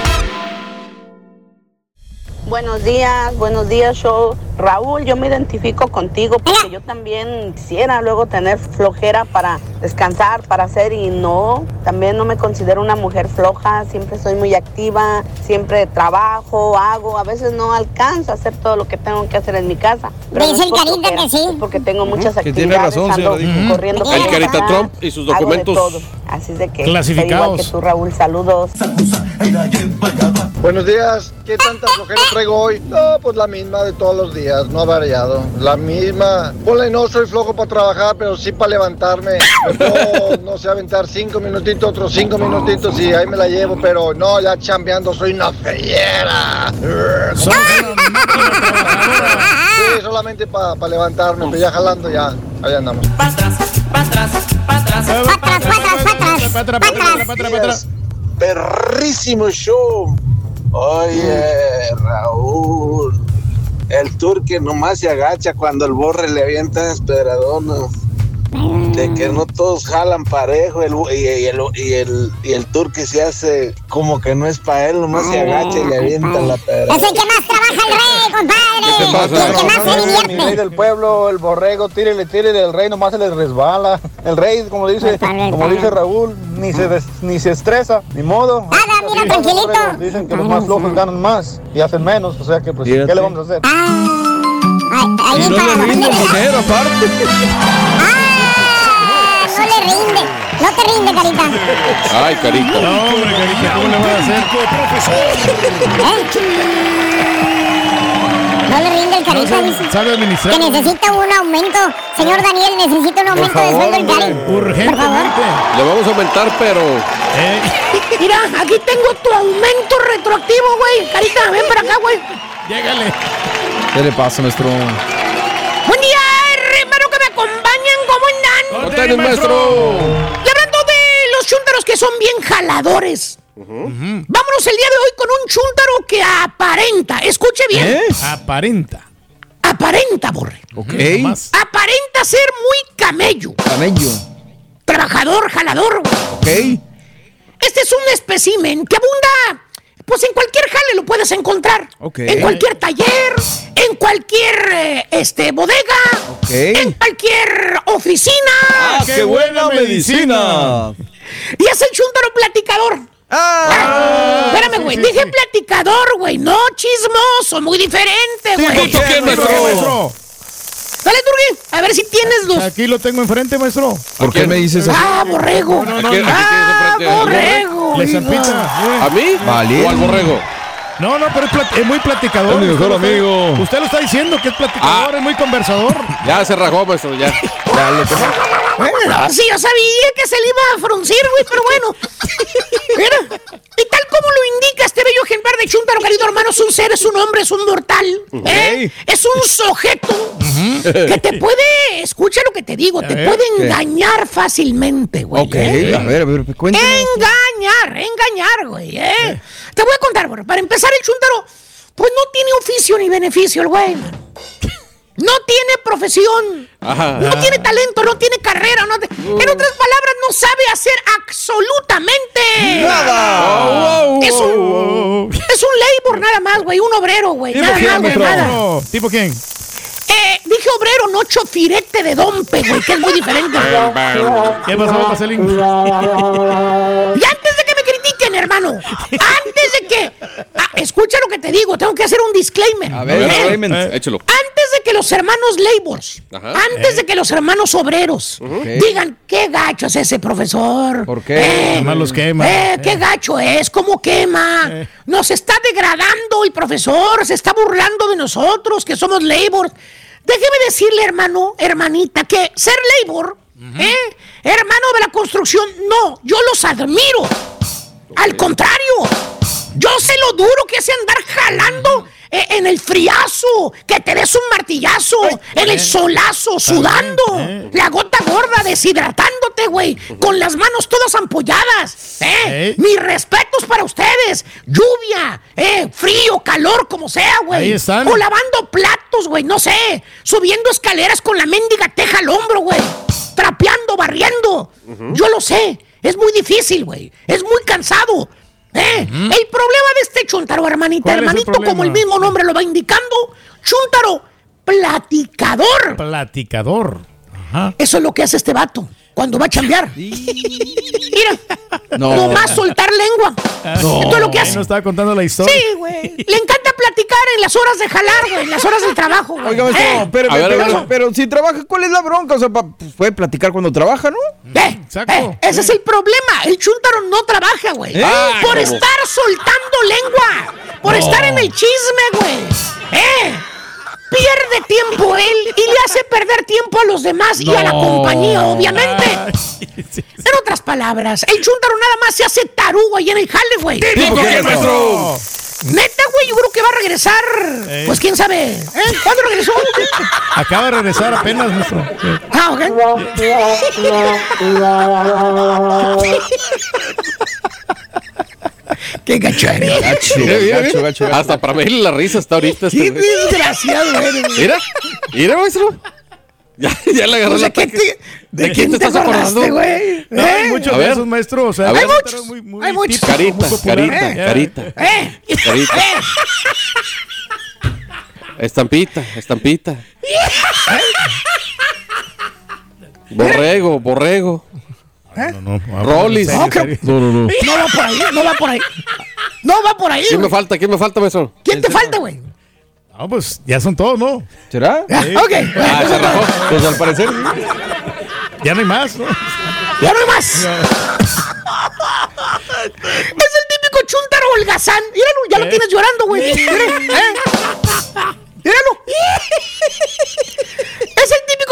Buenos días, buenos días, show Raúl, yo me identifico contigo porque yo también quisiera luego tener flojera para descansar, para hacer y no, también no me considero una mujer floja, siempre soy muy activa, siempre trabajo, hago, a veces no alcanzo a hacer todo lo que tengo que hacer en mi casa. Pero Dice no es el por Carita flojera, que sí. es porque tengo muchas Que actividades, tiene razón, ando señora. corriendo El Carita Trump y sus hago de documentos. todo. Así de que Clasificados. igual que tú, Raúl, saludos. Buenos días, ¿qué tanta flojera traigo hoy? No, pues la misma de todos los días, no ha variado. La misma. Ponle, no soy flojo para trabajar, pero sí para levantarme. Me puedo, no sé, aventar cinco minutitos, otros cinco minutitos y ahí me la llevo, pero no, ya chambeando, soy una feriera. Sí, solamente para levantarme, pero ya jalando ya, ahí andamos. atrás. Perrísimo show. Oye, Raúl. El turque nomás se agacha cuando el borre le avienta despedradonas. De que no todos jalan parejo el, y, y el, y, el, y el turque se hace como que no es para él, nomás se agacha y le avienta la pedra. Es el que más trabaja el rey, compadre. El que más se Mi rey divierte. del pueblo, el borrego, tírele, tírele, el rey nomás se le resbala. El rey, como dice, como dice Raúl, ni se des- ni se estresa, ni modo. Nada, mira, tranquilito. Dicen que los más flojos ganan más y hacen menos, o sea que pues, ¿qué le vamos a hacer? Ahí Y no para le rinde dormir. dinero, aparte. Ah, rinde. No te rinde, carita. Ay, carita. No, hombre, Carita, ¿cómo le voy a hacer? No le rinde el carita, sabe- dice. sabe administrar. Que necesita un aumento. Señor Daniel, necesita un aumento de sueldo el cari. Por favor. Le vamos a aumentar, pero. Mira, aquí tengo tu aumento retroactivo, güey. Carita, ven para acá, güey. Llégale. ¿Qué le pasa, maestro? Buen día, andan? ¡Órdenes, maestro! Y hablando de los chúntaros que son bien jaladores. Vámonos el día de hoy con un chúntaro que aparenta. Escuche bien. ¿Eh? Aparenta. Aparenta, borre. Ok. Aparenta ser muy camello. Camello. Trabajador, jalador. Ok. Este es un espécimen que abunda. Pues en cualquier jale lo puedes encontrar. Ok. En cualquier taller, en cualquier eh, este, bodega, en cualquier oficina. ¡Ah, qué buena medicina! Y es el chúntaro platicador. Ah, espérame, güey. Dije platicador, güey. No chismoso. Muy diferente, güey. ¿Punto quién, maestro? Dale, Turgui. A ver si tienes los. Aquí lo tengo enfrente, maestro. ¿Por qué me dices eso? Ah, borrego. No, no, ¿A quién- a quién Ah, tienes enfrente? borrego. Le salpita. ¿A mí? Vale. ¿O al borrego? No, no, pero es, plat- es muy platicador. Es mi mejor Usted lo está- amigo. Usted lo está diciendo que es platicador, Ah. es muy conversador. Ya se rajó, maestro, ya. Sí, yo sabía que se le iba a fruncir, güey, pero bueno. Mira, y tal como lo indica este bello ejemplar de Chuntaro, querido hermano, es un ser, es un hombre, es un mortal. ¿eh? Es un sujeto que te puede, escucha lo que te digo, te ver, puede ¿qué? engañar fácilmente, güey. Ok, ¿eh? a ver, a ver, cuéntame. Engañar, engañar, güey, ¿eh? Te voy a contar, güey. Para empezar, el Chuntaro, pues no tiene oficio ni beneficio, el güey. man. No tiene profesión. Ajá. No tiene talento, no tiene carrera. no te- En otras palabras, no sabe hacer absolutamente Nada. Wow, Es un, wow, es un labor nada más, güey. Un obrero, güey. ¿Tipo Nada quién, más, güey. Nada. ¿Tipo quién? Eh, dije obrero, no chofirete de dompe, güey, que es muy diferente. ¿Qué pasó, Paselín? Y antes de que hermano, antes de que. Ah, escucha lo que te digo, tengo que hacer un disclaimer. A ver, ¿eh? Échalo. Antes de que los hermanos labors, Ajá. antes de que los hermanos obreros digan qué gacho es ese profesor. ¿Por qué? Nomás los quema. Eh, qué gacho es, cómo quema. Nos está degradando el profesor, se está burlando de nosotros que somos labors. Déjeme decirle, hermano, hermanita, que ser labor, ¿eh? hermano de la construcción, no, yo los admiro. Al contrario, yo sé lo duro que es andar jalando eh, en el friazo, que te des un martillazo, en el solazo, sudando, la gota gorda, deshidratándote, güey, con las manos todas ampolladas. ¿eh? Mis respetos para ustedes. Lluvia, eh, frío, calor, como sea, güey. O lavando platos, güey, no sé. Subiendo escaleras con la mendiga teja al hombro, güey. Trapeando, barriendo. Yo lo sé. Es muy difícil, güey. Es muy cansado. ¿eh? El problema de este chuntaro, hermanita, ¿Cuál es el hermanito, como el mismo nombre lo va indicando, chuntaro platicador. Platicador. Ajá. Eso es lo que hace este vato cuando va a chambear. Mira, No. nomás soltar lengua. Esto es lo que hace. nos estaba contando la historia. Sí, güey. Le encanta platicar en las horas de jalar, güey, en las horas del trabajo, güey. Oiga, maestro, ¿Eh? ver, pero, a ver. pero si trabaja, ¿cuál es la bronca? O sea, pa- pues, puede platicar cuando trabaja, ¿no? Eh, eh, ese es el problema. El chúntaro no trabaja, güey. ¿Eh? Ah, por ¿cómo? estar soltando lengua. Por No. estar en el chisme, güey. ¿Eh? Pierde tiempo él y le hace perder tiempo a los demás y a la compañía, obviamente. En otras palabras, el chúntaro nada más se hace tarugo ahí en el jale, güey. Neta, güey, yo creo que va a regresar. Eh. Pues quién sabe. ¿Eh? ¿Cuándo regresó? Acaba de regresar apenas, maestro. Sí. Ah, Qué gacho eres. Gacho, gacho, gacho, Hasta para medirle la risa está ahorita. Qué Este, güey. desgraciado eres. Mira, mira, maestro. Ya, ya le agarró O sea, la ¿qué te- ¿De quién te acordaste, güey? No, hay ¿Eh? muchos A de ver. esos maestros. O sea, ver. Hay muchos. muy- muy Hay muchos. Carita, carita, Ya. carita. ¿Eh? Carita. ¿Eh? Estampita, estampita. Borrego, borrego. No, no, no. Rollis. serio. No, no, no. No va por ahí, no va por ahí. No va por ahí. ¿Quién me falta? ¿Quién me falta, maestro? ¿Quién te falta, güey? No, pues ya son todos, ¿no? ¿Será? Ah, Sí. Ok. Ah, se rajó. Pues al parecer. Ya no hay más, ¿no? Ya no hay más. Es el típico chuntaro holgazán. Míralo, ya lo ¿Eh? tienes llorando, güey. ¿eh? Míralo.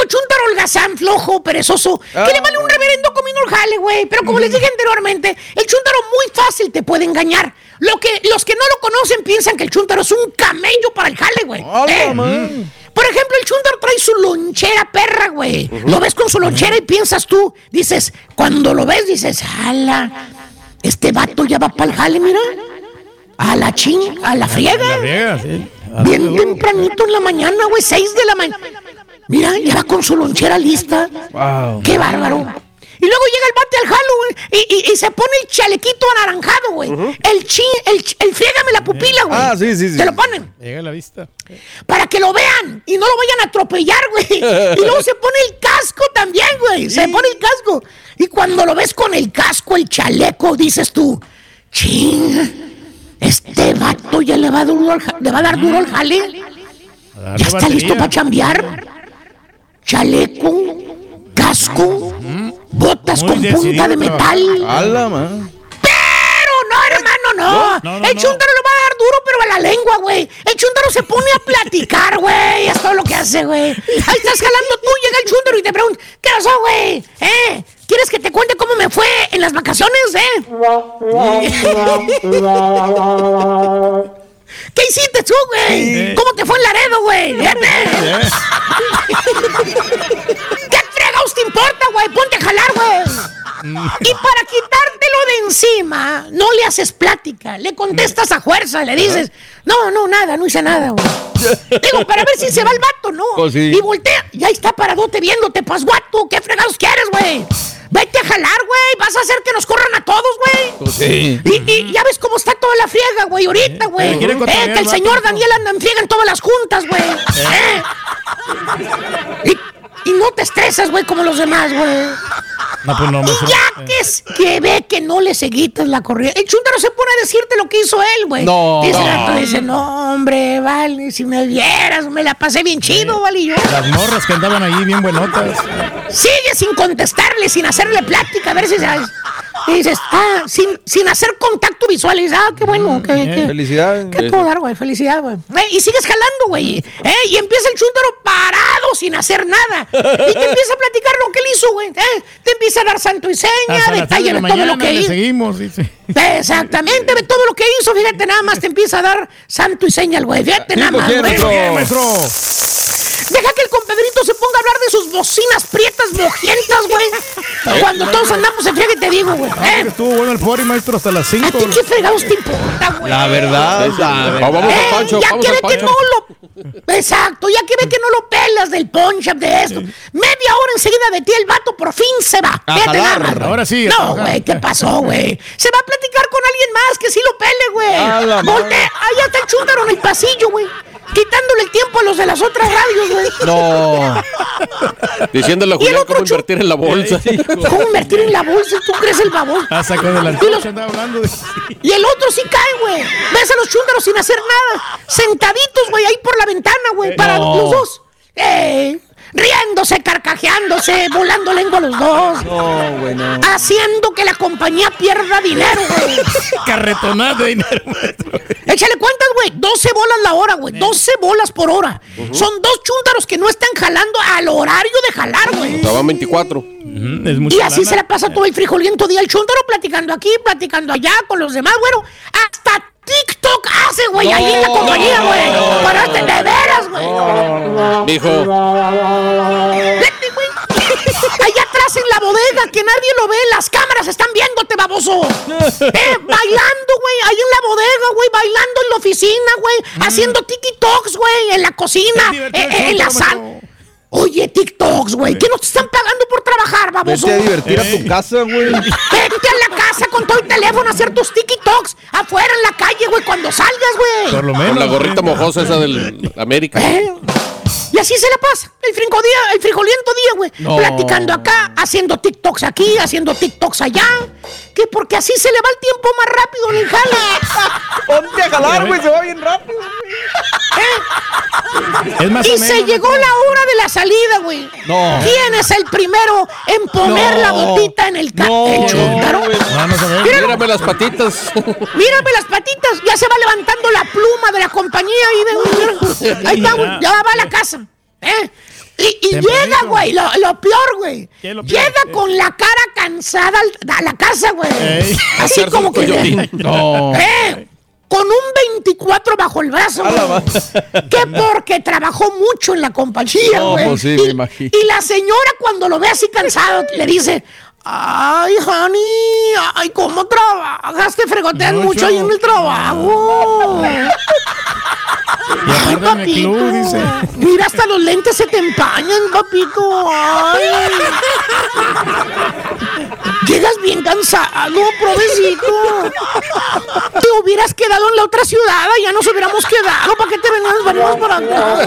Chuntaro holgazán, flojo, perezoso, que le vale un reverendo comino el jale, güey. Pero como les dije anteriormente, el chuntaro muy fácil te puede engañar. Lo que, los que no lo conocen piensan que el chuntaro es un camello para el jale, güey. ¿Eh? Por ejemplo, el chuntaro trae su lonchera perra, güey. Lo ves con su lonchera y piensas tú, dices, cuando lo ves, dices, ala, este vato ya va para el jale, mira. A la ching, a la friega. La riega, sí. Bien tempranito en la mañana, güey, seis de la mañana. Mira, ya va con su lonchera lista. Wow. ¡Qué bárbaro! Y luego llega el bate al jalo, güey, y, y- y se pone el chalequito anaranjado, güey. El chi, el, el friégame la pupila, güey. Ah, sí, sí, sí. Se lo ponen Llega a la vista. para que lo vean y no lo vayan a atropellar, güey. Y luego se pone el casco también, güey. Se pone el casco. Y cuando lo ves con el casco, el chaleco, dices tú, ching, este vato ya le va a, duro al ja- le va a dar duro al jale. ¿Ya está batería. listo para chambear? Chaleco, casco, botas Muy con decidido punta de metal. A la man. Pero no, hermano, no. No, no, no, el no. chúntaro le va a dar duro, pero a la lengua, güey. El chúntaro se pone a platicar, güey. Es todo lo que hace, güey. Ahí estás jalando tú, llega el chúntaro y te pregunta, ¿qué pasó, güey? ¿Eh? ¿Quieres que te cuente cómo me fue en las vacaciones, eh? ¿Qué hiciste tú, güey? ¿Cómo te fue en Laredo, güey? ¿Qué fregados te importa, güey? Ponte a jalar, güey. Y para quitártelo de encima, no le haces plática, le contestas a fuerza, le dices, no, no, nada, no hice nada, güey. Digo, para ver si se va el vato, ¿no? Pues sí. Y voltea, y ahí está paradote viéndote, pues guato, ¿qué fregados quieres, güey? Vete a jalar, güey, vas a hacer que nos corran a todos, güey. Pues sí. Y, y ya ves cómo está toda la friega, güey, ahorita, güey. quiere Eh, cotorrear que el señor. Daniel anda en friega en todas las juntas, güey. Eh. Y, no te estresas, güey, como los demás, güey. No, pues no, Y ya que, es- que ve que no le seguitas la corriente, el chúntaro se pone a decirte lo que hizo él, güey. No. Dice, No. dice, no, hombre, vale, si me vieras, me la pasé bien chido, vale, y yo. Las morras que andaban allí bien buenotas. Sigue sin contestarle, sin hacerle plática, a ver si sabes. Y dices, ah, sin, sin hacer contacto visual. Y dices, ah, qué bueno, qué, qué, Felicidades. qué todo dar, güey, felicidad, güey. Eh, Y sigues jalando, güey. ¿eh? Y empieza el chúntaro parado, sin hacer nada. Y te empieza a platicar lo que él hizo, güey. ¿eh? Te empieza a dar santo y seña, detalle de todo lo que hizo. seguimos, dice. Exactamente, de todo lo que hizo, fíjate, nada más te empieza a dar santo y señal, güey. Fíjate, nada más, güey. Deja que el compadrito se ponga a hablar de sus bocinas prietas mojientas, güey. Cuando todos andamos en friega, te digo, güey. ¿eh? Estuvo bueno el fori, maestro, hasta las ¿A 5. ti qué fregados te importa, güey? La verdad, la verdad. Vamos al Pancho, ya vamos que ve no lo. Exacto, ya que ve que no lo pelas del punch up de esto. Media hora enseguida de ti el vato por fin se va. A Fíjate nada jalar. más. Ahora sí, a No, güey, ¿qué pasó, güey? Se va a platicar con alguien más que sí lo pele, A güey. Voltea, allá está el chúndaro en el pasillo, güey. Quitándole el tiempo a los de las otras radios, güey. No. Diciéndole a Y el Julián otro cómo invertir en la bolsa. ¿Cómo invertir en la bolsa? ¿Tú crees el babón? Ah, sacó de la Y los- hablando de... Y el otro sí cae, güey. Ves a los chúntaros sin hacer nada. Sentaditos, güey, ahí por la ventana, güey. Para no. los dos. Eh, riéndose, carcajeándose, volando lengua a los dos. No, güey, no. Haciendo que la compañía pierda dinero, güey. Carretonada de dinero. Échale cuentas, güey. 12 bolas la hora, güey. 12 bolas por hora. Son dos chúntaros que no están jalando al horario de jalar, güey. Estaban 24. Es mucha Y así lana. se la pasa todo el frijoliento día el chúntaro platicando aquí, platicando allá con los demás, güero. Hasta TikTok hace, güey, ahí en la compañía, güey. Para de veras, güey. Dijo, Vete, güey. Allá atrás en la bodega, que nadie lo ve, las cámaras están viéndote, baboso. Eh, bailando, güey, ahí en la bodega, güey, bailando en la oficina, güey, haciendo TikToks, güey, en la cocina, eh, eh, en la sala. Oye, TikToks, güey, ¿qué no te están pagando por trabajar, baboso? Vete a divertir a tu casa, güey. Vete a la casa con todo el teléfono a hacer tus TikToks afuera en la calle, güey, cuando salgas, güey. Por lo menos. con la gorrita mojosa esa del América. ¿Eh? Y así se la pasa. El, día, el frijoliento día, güey. No. Platicando acá, haciendo TikToks aquí, haciendo TikToks allá. Que porque así se le va el tiempo más rápido en el jale. Ponte a jalar, güey, se va bien rápido. Es más Y o se llegó la hora de la salida, güey. No. ¿Quién es el primero en poner No. la botita en el ca No? Vamos a ver. Míralo. Mírame las patitas. Mírame las patitas, ya se va levantando la pluma de la compañía ahí de Ahí está, güey, ya va a la casa. ¿eh? Y, llega, güey, lo, lo peor, güey. Llega con la cara cansada a la casa, güey. Ey. Así como que. No. ¿Eh? Con un 24 bajo el brazo, güey. Que porque trabajó mucho en la compañía, No, güey. pues sí, y la señora cuando lo ve así cansado le dice, ay, honey, ay, ¿cómo trabajas? Te fregotean Mucho. mucho ahí en el trabajo. Y club, dice. Mira, hasta los lentes se te empañan, papito. Ay. Llegas bien cansado, provecito. Te hubieras quedado en la otra ciudad, ya nos hubiéramos quedado. ¿Para qué te venías venimos para acá?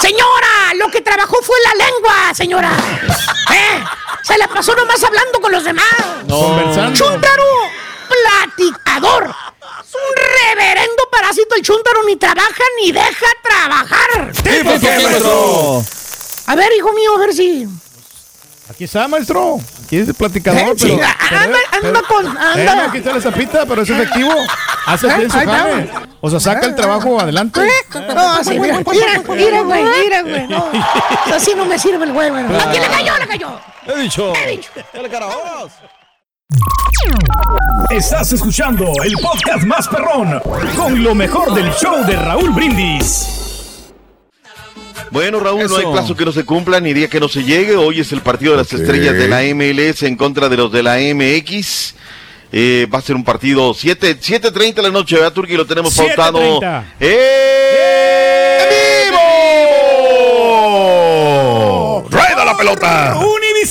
Señora, lo que trabajó fue la lengua, señora. ¿Eh? Se la pasó nomás hablando con los demás. Conversando. Chuntaro, platicador. Es un reverendo parásito el chúntaro, ni trabaja ni deja trabajar. ¿Por qué, maestro? A ver, hijo mío, a ver si. Aquí está, maestro. Aquí es el platicador, Eh, pero... pero- anda, anda pero- con. Eh, no, Anda. aquí está la zapita, pero es efectivo. Hace Eh, bien su jale. O sea, saca el trabajo adelante. No, sí, mira, mira, mira, güey, mira, güey. No, así no me sirve el güey, güey. ¿A quién le cayó? Le cayó. He dicho. He dicho. Dale carajos. Estás escuchando el podcast más perrón con lo mejor del show de Raúl Brindis. Bueno, Raúl, no hay plazo que no se cumpla ni día que no se llegue. Hoy es el partido de las estrellas de la MLS en contra de los de la MX. Eh, va a ser un partido 7, 7.30 de la noche, ¿verdad, Turki? Lo tenemos pautado. 7:30. ¡En vivo! ¡Rueda la pelota! TUDN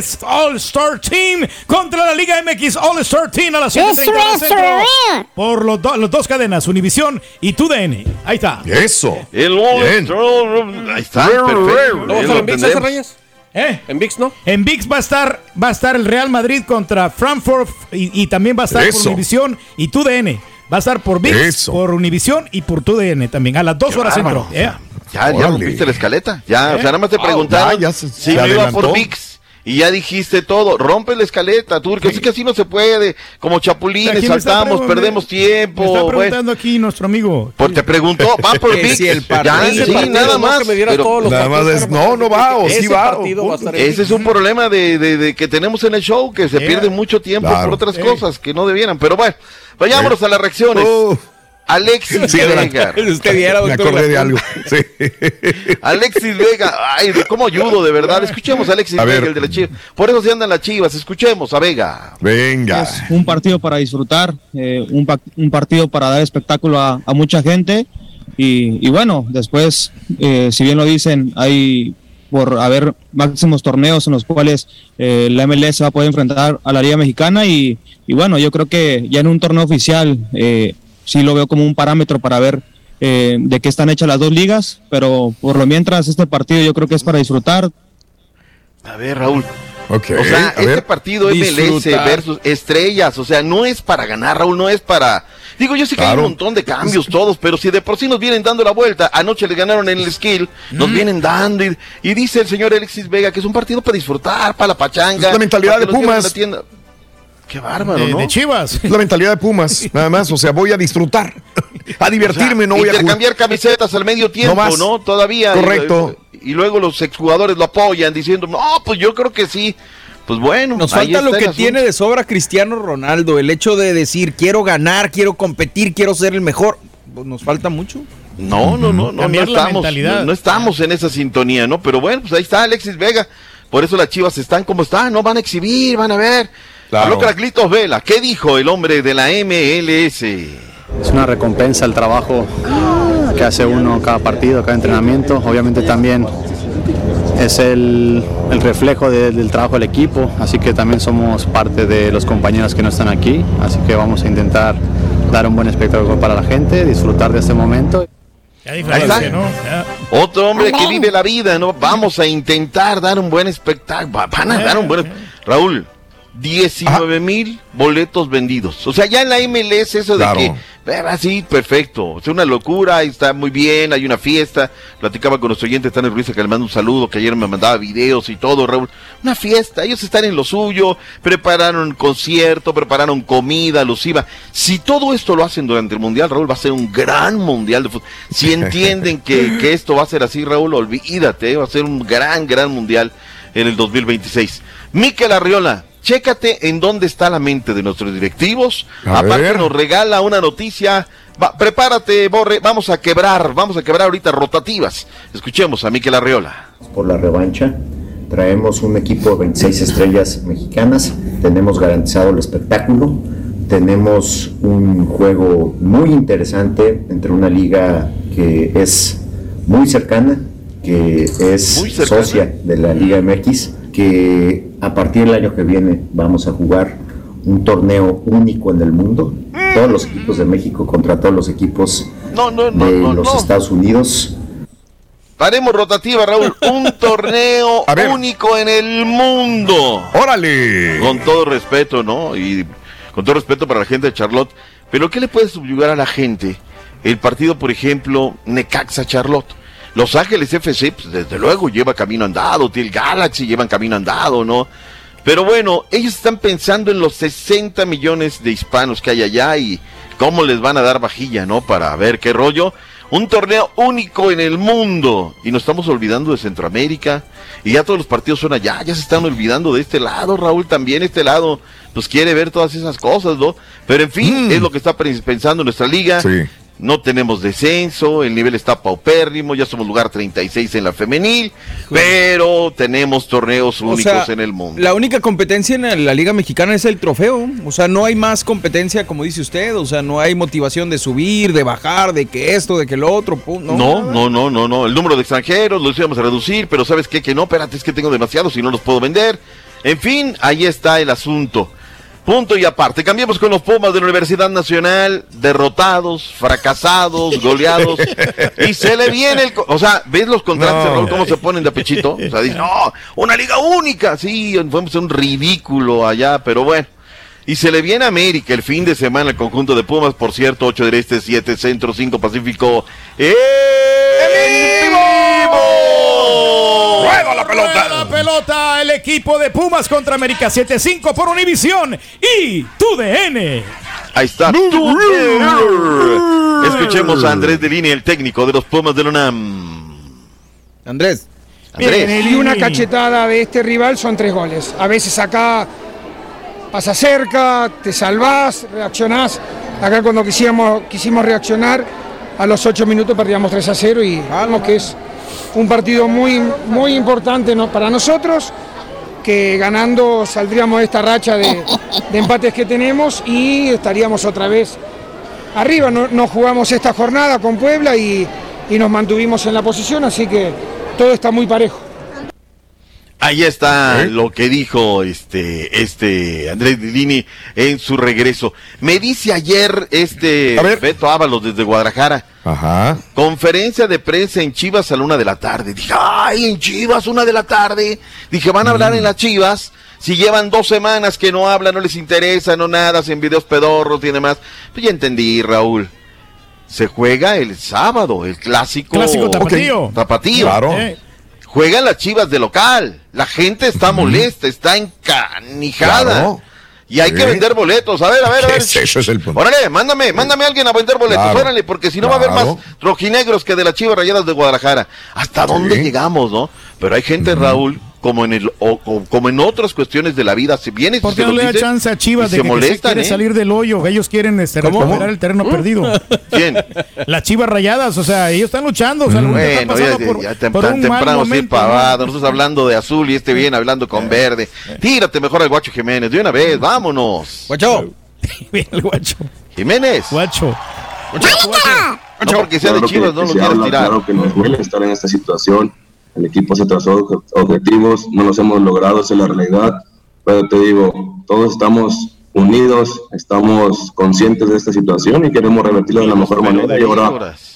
MLS All Star Team contra la Liga MX All Star Team a las 7:30 horas Eso, centro. eso. Por los do- las dos cadenas, Univision y TUDN. Ahí está. Eso. El Bien. All-Star- Ahí está, perfecto. ¿No va a Reyes? ¿Eh? ¿En VIX no? En VIX va a estar, va a estar el Real Madrid contra Frankfurt y, y también va a estar por Eso. Univision y TUDN. Va a estar por VIX, Eso. por Univision y por TUDN también. A las dos horas centro. Yeah. Ya, ya rompiste la escaleta. Ya, ¿Eh? o sea, nada más te Ah, preguntaron ya, ya se- si se me iba por VIX. Y ya dijiste todo, rompe la escaleta, Turki. Es que así no se puede. Como chapulines, me está saltamos, perdemos Me tiempo. está bueno. preguntando aquí nuestro amigo. Pues te preguntó, va por si el ya, partido- sí, partido, nada no más. que me dieras pero todos los Nada más partidos, es, pero no, no va, o sí va. o a Ese es un problema de, de- de que tenemos en el show, que se Yeah. pierde mucho tiempo Claro. por otras Eh. cosas que no debieran. Pero bueno, vayámonos a las reacciones. Oh, Alexis Sí. Vega. Usted me acordé de algo. Sí. Alexis Vega, ay, cómo ayudo, de verdad. Escuchemos a Alexis A Vega, ver. el de la Chivas. Por eso se andan las Chivas, escuchemos a Vega. Venga. Es un partido para disfrutar, eh, un, pa- un partido para dar espectáculo a, a mucha gente y, y bueno, después, eh, si bien lo dicen, hay por haber máximos torneos en los cuales eh, la MLS va a poder enfrentar a la Liga Mexicana y, y bueno, yo creo que ya en un torneo oficial eh, sí lo veo como un parámetro para ver eh, de qué están hechas las dos ligas, pero por lo mientras este partido yo creo que es para disfrutar. A ver, Raúl. O sea, este ver. partido MLS Disfrutar. versus estrellas, o sea, no es para ganar, Raúl, no es para... Digo, yo sé que hay un montón de cambios todos, pero si de por sí nos vienen dando la vuelta, anoche le ganaron en el skill, nos vienen dando, y, y dice el señor Alexis Vega que es un partido para disfrutar, para la pachanga. Es la mentalidad de Pumas. Qué bárbaro, De, ¿no? de Chivas. Es la mentalidad de Pumas, nada más. O sea, voy a disfrutar, a divertirme, no voy a intercambiar camisetas al medio tiempo, No ¿no? más. Todavía. Correcto. Y, y luego los exjugadores lo apoyan diciendo, no, pues yo creo que sí. Pues bueno, Nos falta lo que tiene de sobra Cristiano Ronaldo, el hecho de decir quiero ganar, quiero competir, quiero ser el mejor. Pues nos falta mucho. No, no, no, no, no Cambiar la estamos, mentalidad. no, no estamos en esa sintonía, ¿no? Pero bueno, pues ahí está Alexis Vega. Por eso las chivas están como están, no van a exhibir, van a ver. Claro. Habló Carlitos Vela, ¿qué dijo el hombre de la MLS? Es una recompensa el trabajo que hace uno cada partido, cada entrenamiento. Obviamente también es el, el reflejo de- del trabajo del equipo, así que también somos parte de los compañeros que no están aquí, así que vamos a intentar dar un buen espectáculo para la gente, disfrutar de este momento. Ahí. Otro hombre que vive la vida, ¿no? Vamos a intentar dar un buen espectáculo. Va- Van a dar un buen... Raúl, 19 mil boletos vendidos. O sea, ya en la MLS eso de Claro. que... eh, Así, perfecto. Es una locura, está muy bien, hay una fiesta. Platicaba con nuestro oyente Tania Ruiz, que le mando un saludo, que ayer me mandaba videos y todo, Raúl. Una fiesta, ellos están en lo suyo, prepararon concierto, prepararon comida, los iba. Si todo esto lo hacen durante el Mundial, Raúl, va a ser un gran Mundial de fútbol. Si entienden que, que esto va a ser así, Raúl, olvídate, va a ser un gran, gran Mundial en el 2026. Miquel Arriola, chécate en dónde está la mente de nuestros directivos. A Aparte ver. nos regala una noticia. Va, prepárate, Borre, vamos a quebrar, vamos a quebrar ahorita rotativas. Escuchemos a Miquel Arriola. por la revancha. Traemos un equipo de 26 estrellas mexicanas, tenemos garantizado el espectáculo, tenemos un juego muy interesante entre una liga que es muy cercana, que es Muy cercana. socia de la Liga MX, que a partir del año que viene vamos a jugar un torneo único en el mundo, todos los equipos de México contra todos los equipos No, no, no, de no, los no. Estados Unidos. Paremos rotativa, Raúl. Un torneo único en el mundo. ¡Órale! Con todo respeto, ¿no? Y con todo respeto para la gente de Charlotte. Pero ¿qué le puede subyugar a la gente? El partido, por ejemplo, Necaxa Charlotte. Los Ángeles FC, pues, desde luego, lleva camino andado. Til Galaxy llevan camino andado, ¿no? Pero bueno, ellos están pensando en los 60 millones de hispanos que hay allá y cómo les van a dar vajilla, ¿no? Para ver qué rollo. Un torneo único en el mundo. Y nos estamos olvidando de Centroamérica. Y ya todos los partidos son allá. Ya se están olvidando de este lado, Raúl. También este lado, pues quiere ver todas esas cosas, ¿no? Pero en fin, Mm. es lo que está pensando nuestra liga. Sí. No tenemos descenso, el nivel está paupérrimo, ya somos lugar 36 en la femenil, pero tenemos torneos O únicos sea, en el mundo. La única competencia en la Liga Mexicana es el trofeo. O sea, no hay más competencia, como dice usted. O sea, no hay motivación de subir, de bajar, de que esto, de que lo otro. pum, No, No, no, no, no, no. El número de extranjeros los íbamos a reducir, pero ¿sabes qué? Que no, espérate, es que tengo demasiados y no los puedo vender. En fin, ahí está el asunto. Punto y aparte. Cambiemos con los Pumas de la Universidad Nacional, derrotados, fracasados, goleados. y se le viene el... O sea, ¿ves los contrastes, No. Raúl, cómo se ponen de apechito? O sea, dices, no, una liga única. Sí, fuimos un ridículo allá, pero bueno. Y se le viene a América el fin de semana el conjunto de Pumas, por cierto, 8 del Este, 7 Centro, 5 Pacífico. ¡En vivo! ¡Rueda la pelota! Pelota, el equipo de Pumas contra América 7-5 por Univisión y TUDN. Ahí está. Escuchemos a Andrés de Línea, el técnico de los Pumas de la UNAM. Andrés. Andrés. Y una cachetada de este rival son tres goles. A veces acá pasa cerca, te salvás, reaccionás. Acá cuando quisimos, quisimos reaccionar, a los ocho minutos perdíamos 3 a 0 y vamos que es un partido muy, muy importante para nosotros, que ganando saldríamos de esta racha de, empates que tenemos y estaríamos otra vez arriba. No, jugamos esta jornada con Puebla y nos mantuvimos en la posición, así que todo está muy parejo. Ahí está ¿Eh? lo que dijo este, este Andrés Dini en su regreso. Me dice ayer este Beto Ábalos desde Guadalajara. Ajá. Conferencia de prensa en Chivas a la una de la tarde. Dije, ay, en Chivas, una de la tarde. Dije, van a hablar en las Chivas. Si llevan dos semanas que no hablan, no les interesa, no nada, hacen videos pedorros y demás. Pues ya entendí, Raúl. Se juega el sábado, el clásico. Clásico tapatío. Tapatío. Claro. Eh, Juegan las chivas de local. La gente está molesta, está encanijada. Claro. Y hay que vender boletos. A ver, a ver, a ver. Ese es el punto. Órale, mándame, mándame a alguien a vender boletos. Claro. Órale, porque si no va a haber más rojinegros que de las chivas rayadas de Guadalajara. ¿Hasta dónde llegamos, no? Pero hay gente, Raúl, como en el o- o- como en otras cuestiones de la vida, se viene y ¿Por se qué no le da dice chance a Chivas de se que, que se molestan, quiere ¿eh? salir del hoyo? Ellos quieren este, ¿Cómo? recuperar el terreno perdido. ¿Quién? Las Chivas rayadas, o sea, ellos están luchando. O sea, Bueno, están ya, por, ya tem- por tan un mal temprano sí momento, pavado. ¿no? Nosotros hablando de azul y este bien hablando con verde. Tírate mejor al Guacho Jiménez, de una vez, vámonos. Guacho. Bien, el guacho. Jiménez. Guacho. No porque sea de Claro que- chivas, no lo quieres tirar. Claro que nos duele estar en esta situación. El equipo se trazó obje- objetivos, no los hemos logrado, esa es la realidad. Pero te digo, todos estamos unidos, estamos conscientes de esta situación y queremos revertirla de la mejor manera. Y ahora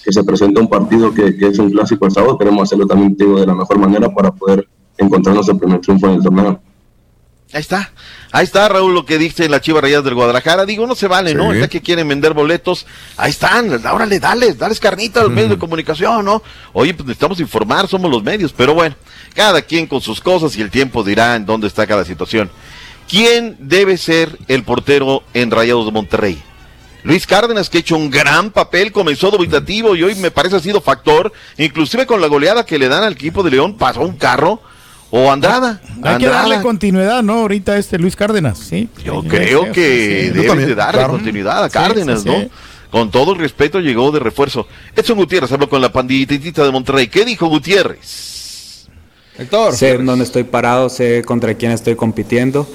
que se presenta un partido que, que es un clásico el sábado, queremos hacerlo también te digo, de la mejor manera para poder encontrarnos el primer triunfo en el torneo. Ahí está. Ahí está, Raúl, lo que dice la Chivas Rayadas del Guadalajara. Digo, no se vale, ¿no? Ya que quieren vender boletos, ahí están. Órale, dales, dales carnita a los medios de comunicación, ¿no? Oye, pues necesitamos informar, somos los medios. Pero bueno, cada quien con sus cosas y el tiempo dirá en dónde está cada situación. ¿Quién debe ser el portero en Rayados de Monterrey? Luis Cárdenas, que ha hecho un gran papel, comenzó dubitativo y hoy me parece ha sido factor, inclusive con la goleada que le dan al equipo de León, pasó un carro, o Andrada. Hay que darle continuidad, ¿no? Ahorita este Luis Cárdenas, ¿sí? Yo creo que sí. deben de darle continuidad a Cárdenas, sí, ¿no? sí. Con todo el respeto llegó de refuerzo. Edson Gutiérrez habló con la pandillita de Monterrey. ¿Qué dijo Gutiérrez? Héctor. Sé en dónde estoy parado, sé contra quién estoy compitiendo.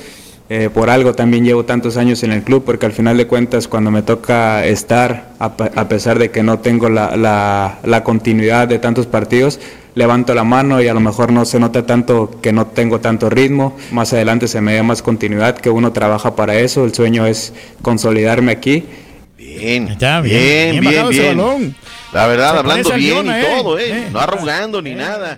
Eh, por algo también llevo tantos años en el club, porque al final de cuentas cuando me toca estar, a, a pesar de que no tengo la, la- la continuidad de tantos partidos, levanto la mano y a lo mejor no se nota tanto que no tengo tanto ritmo. Más adelante se me da más continuidad, que uno trabaja para eso. El sueño es consolidarme aquí. Bien, Ya, bien, bien, bien bien, balón. La verdad, Se hablando bien y eh, todo, ¿eh? eh. No arrugando ni nada.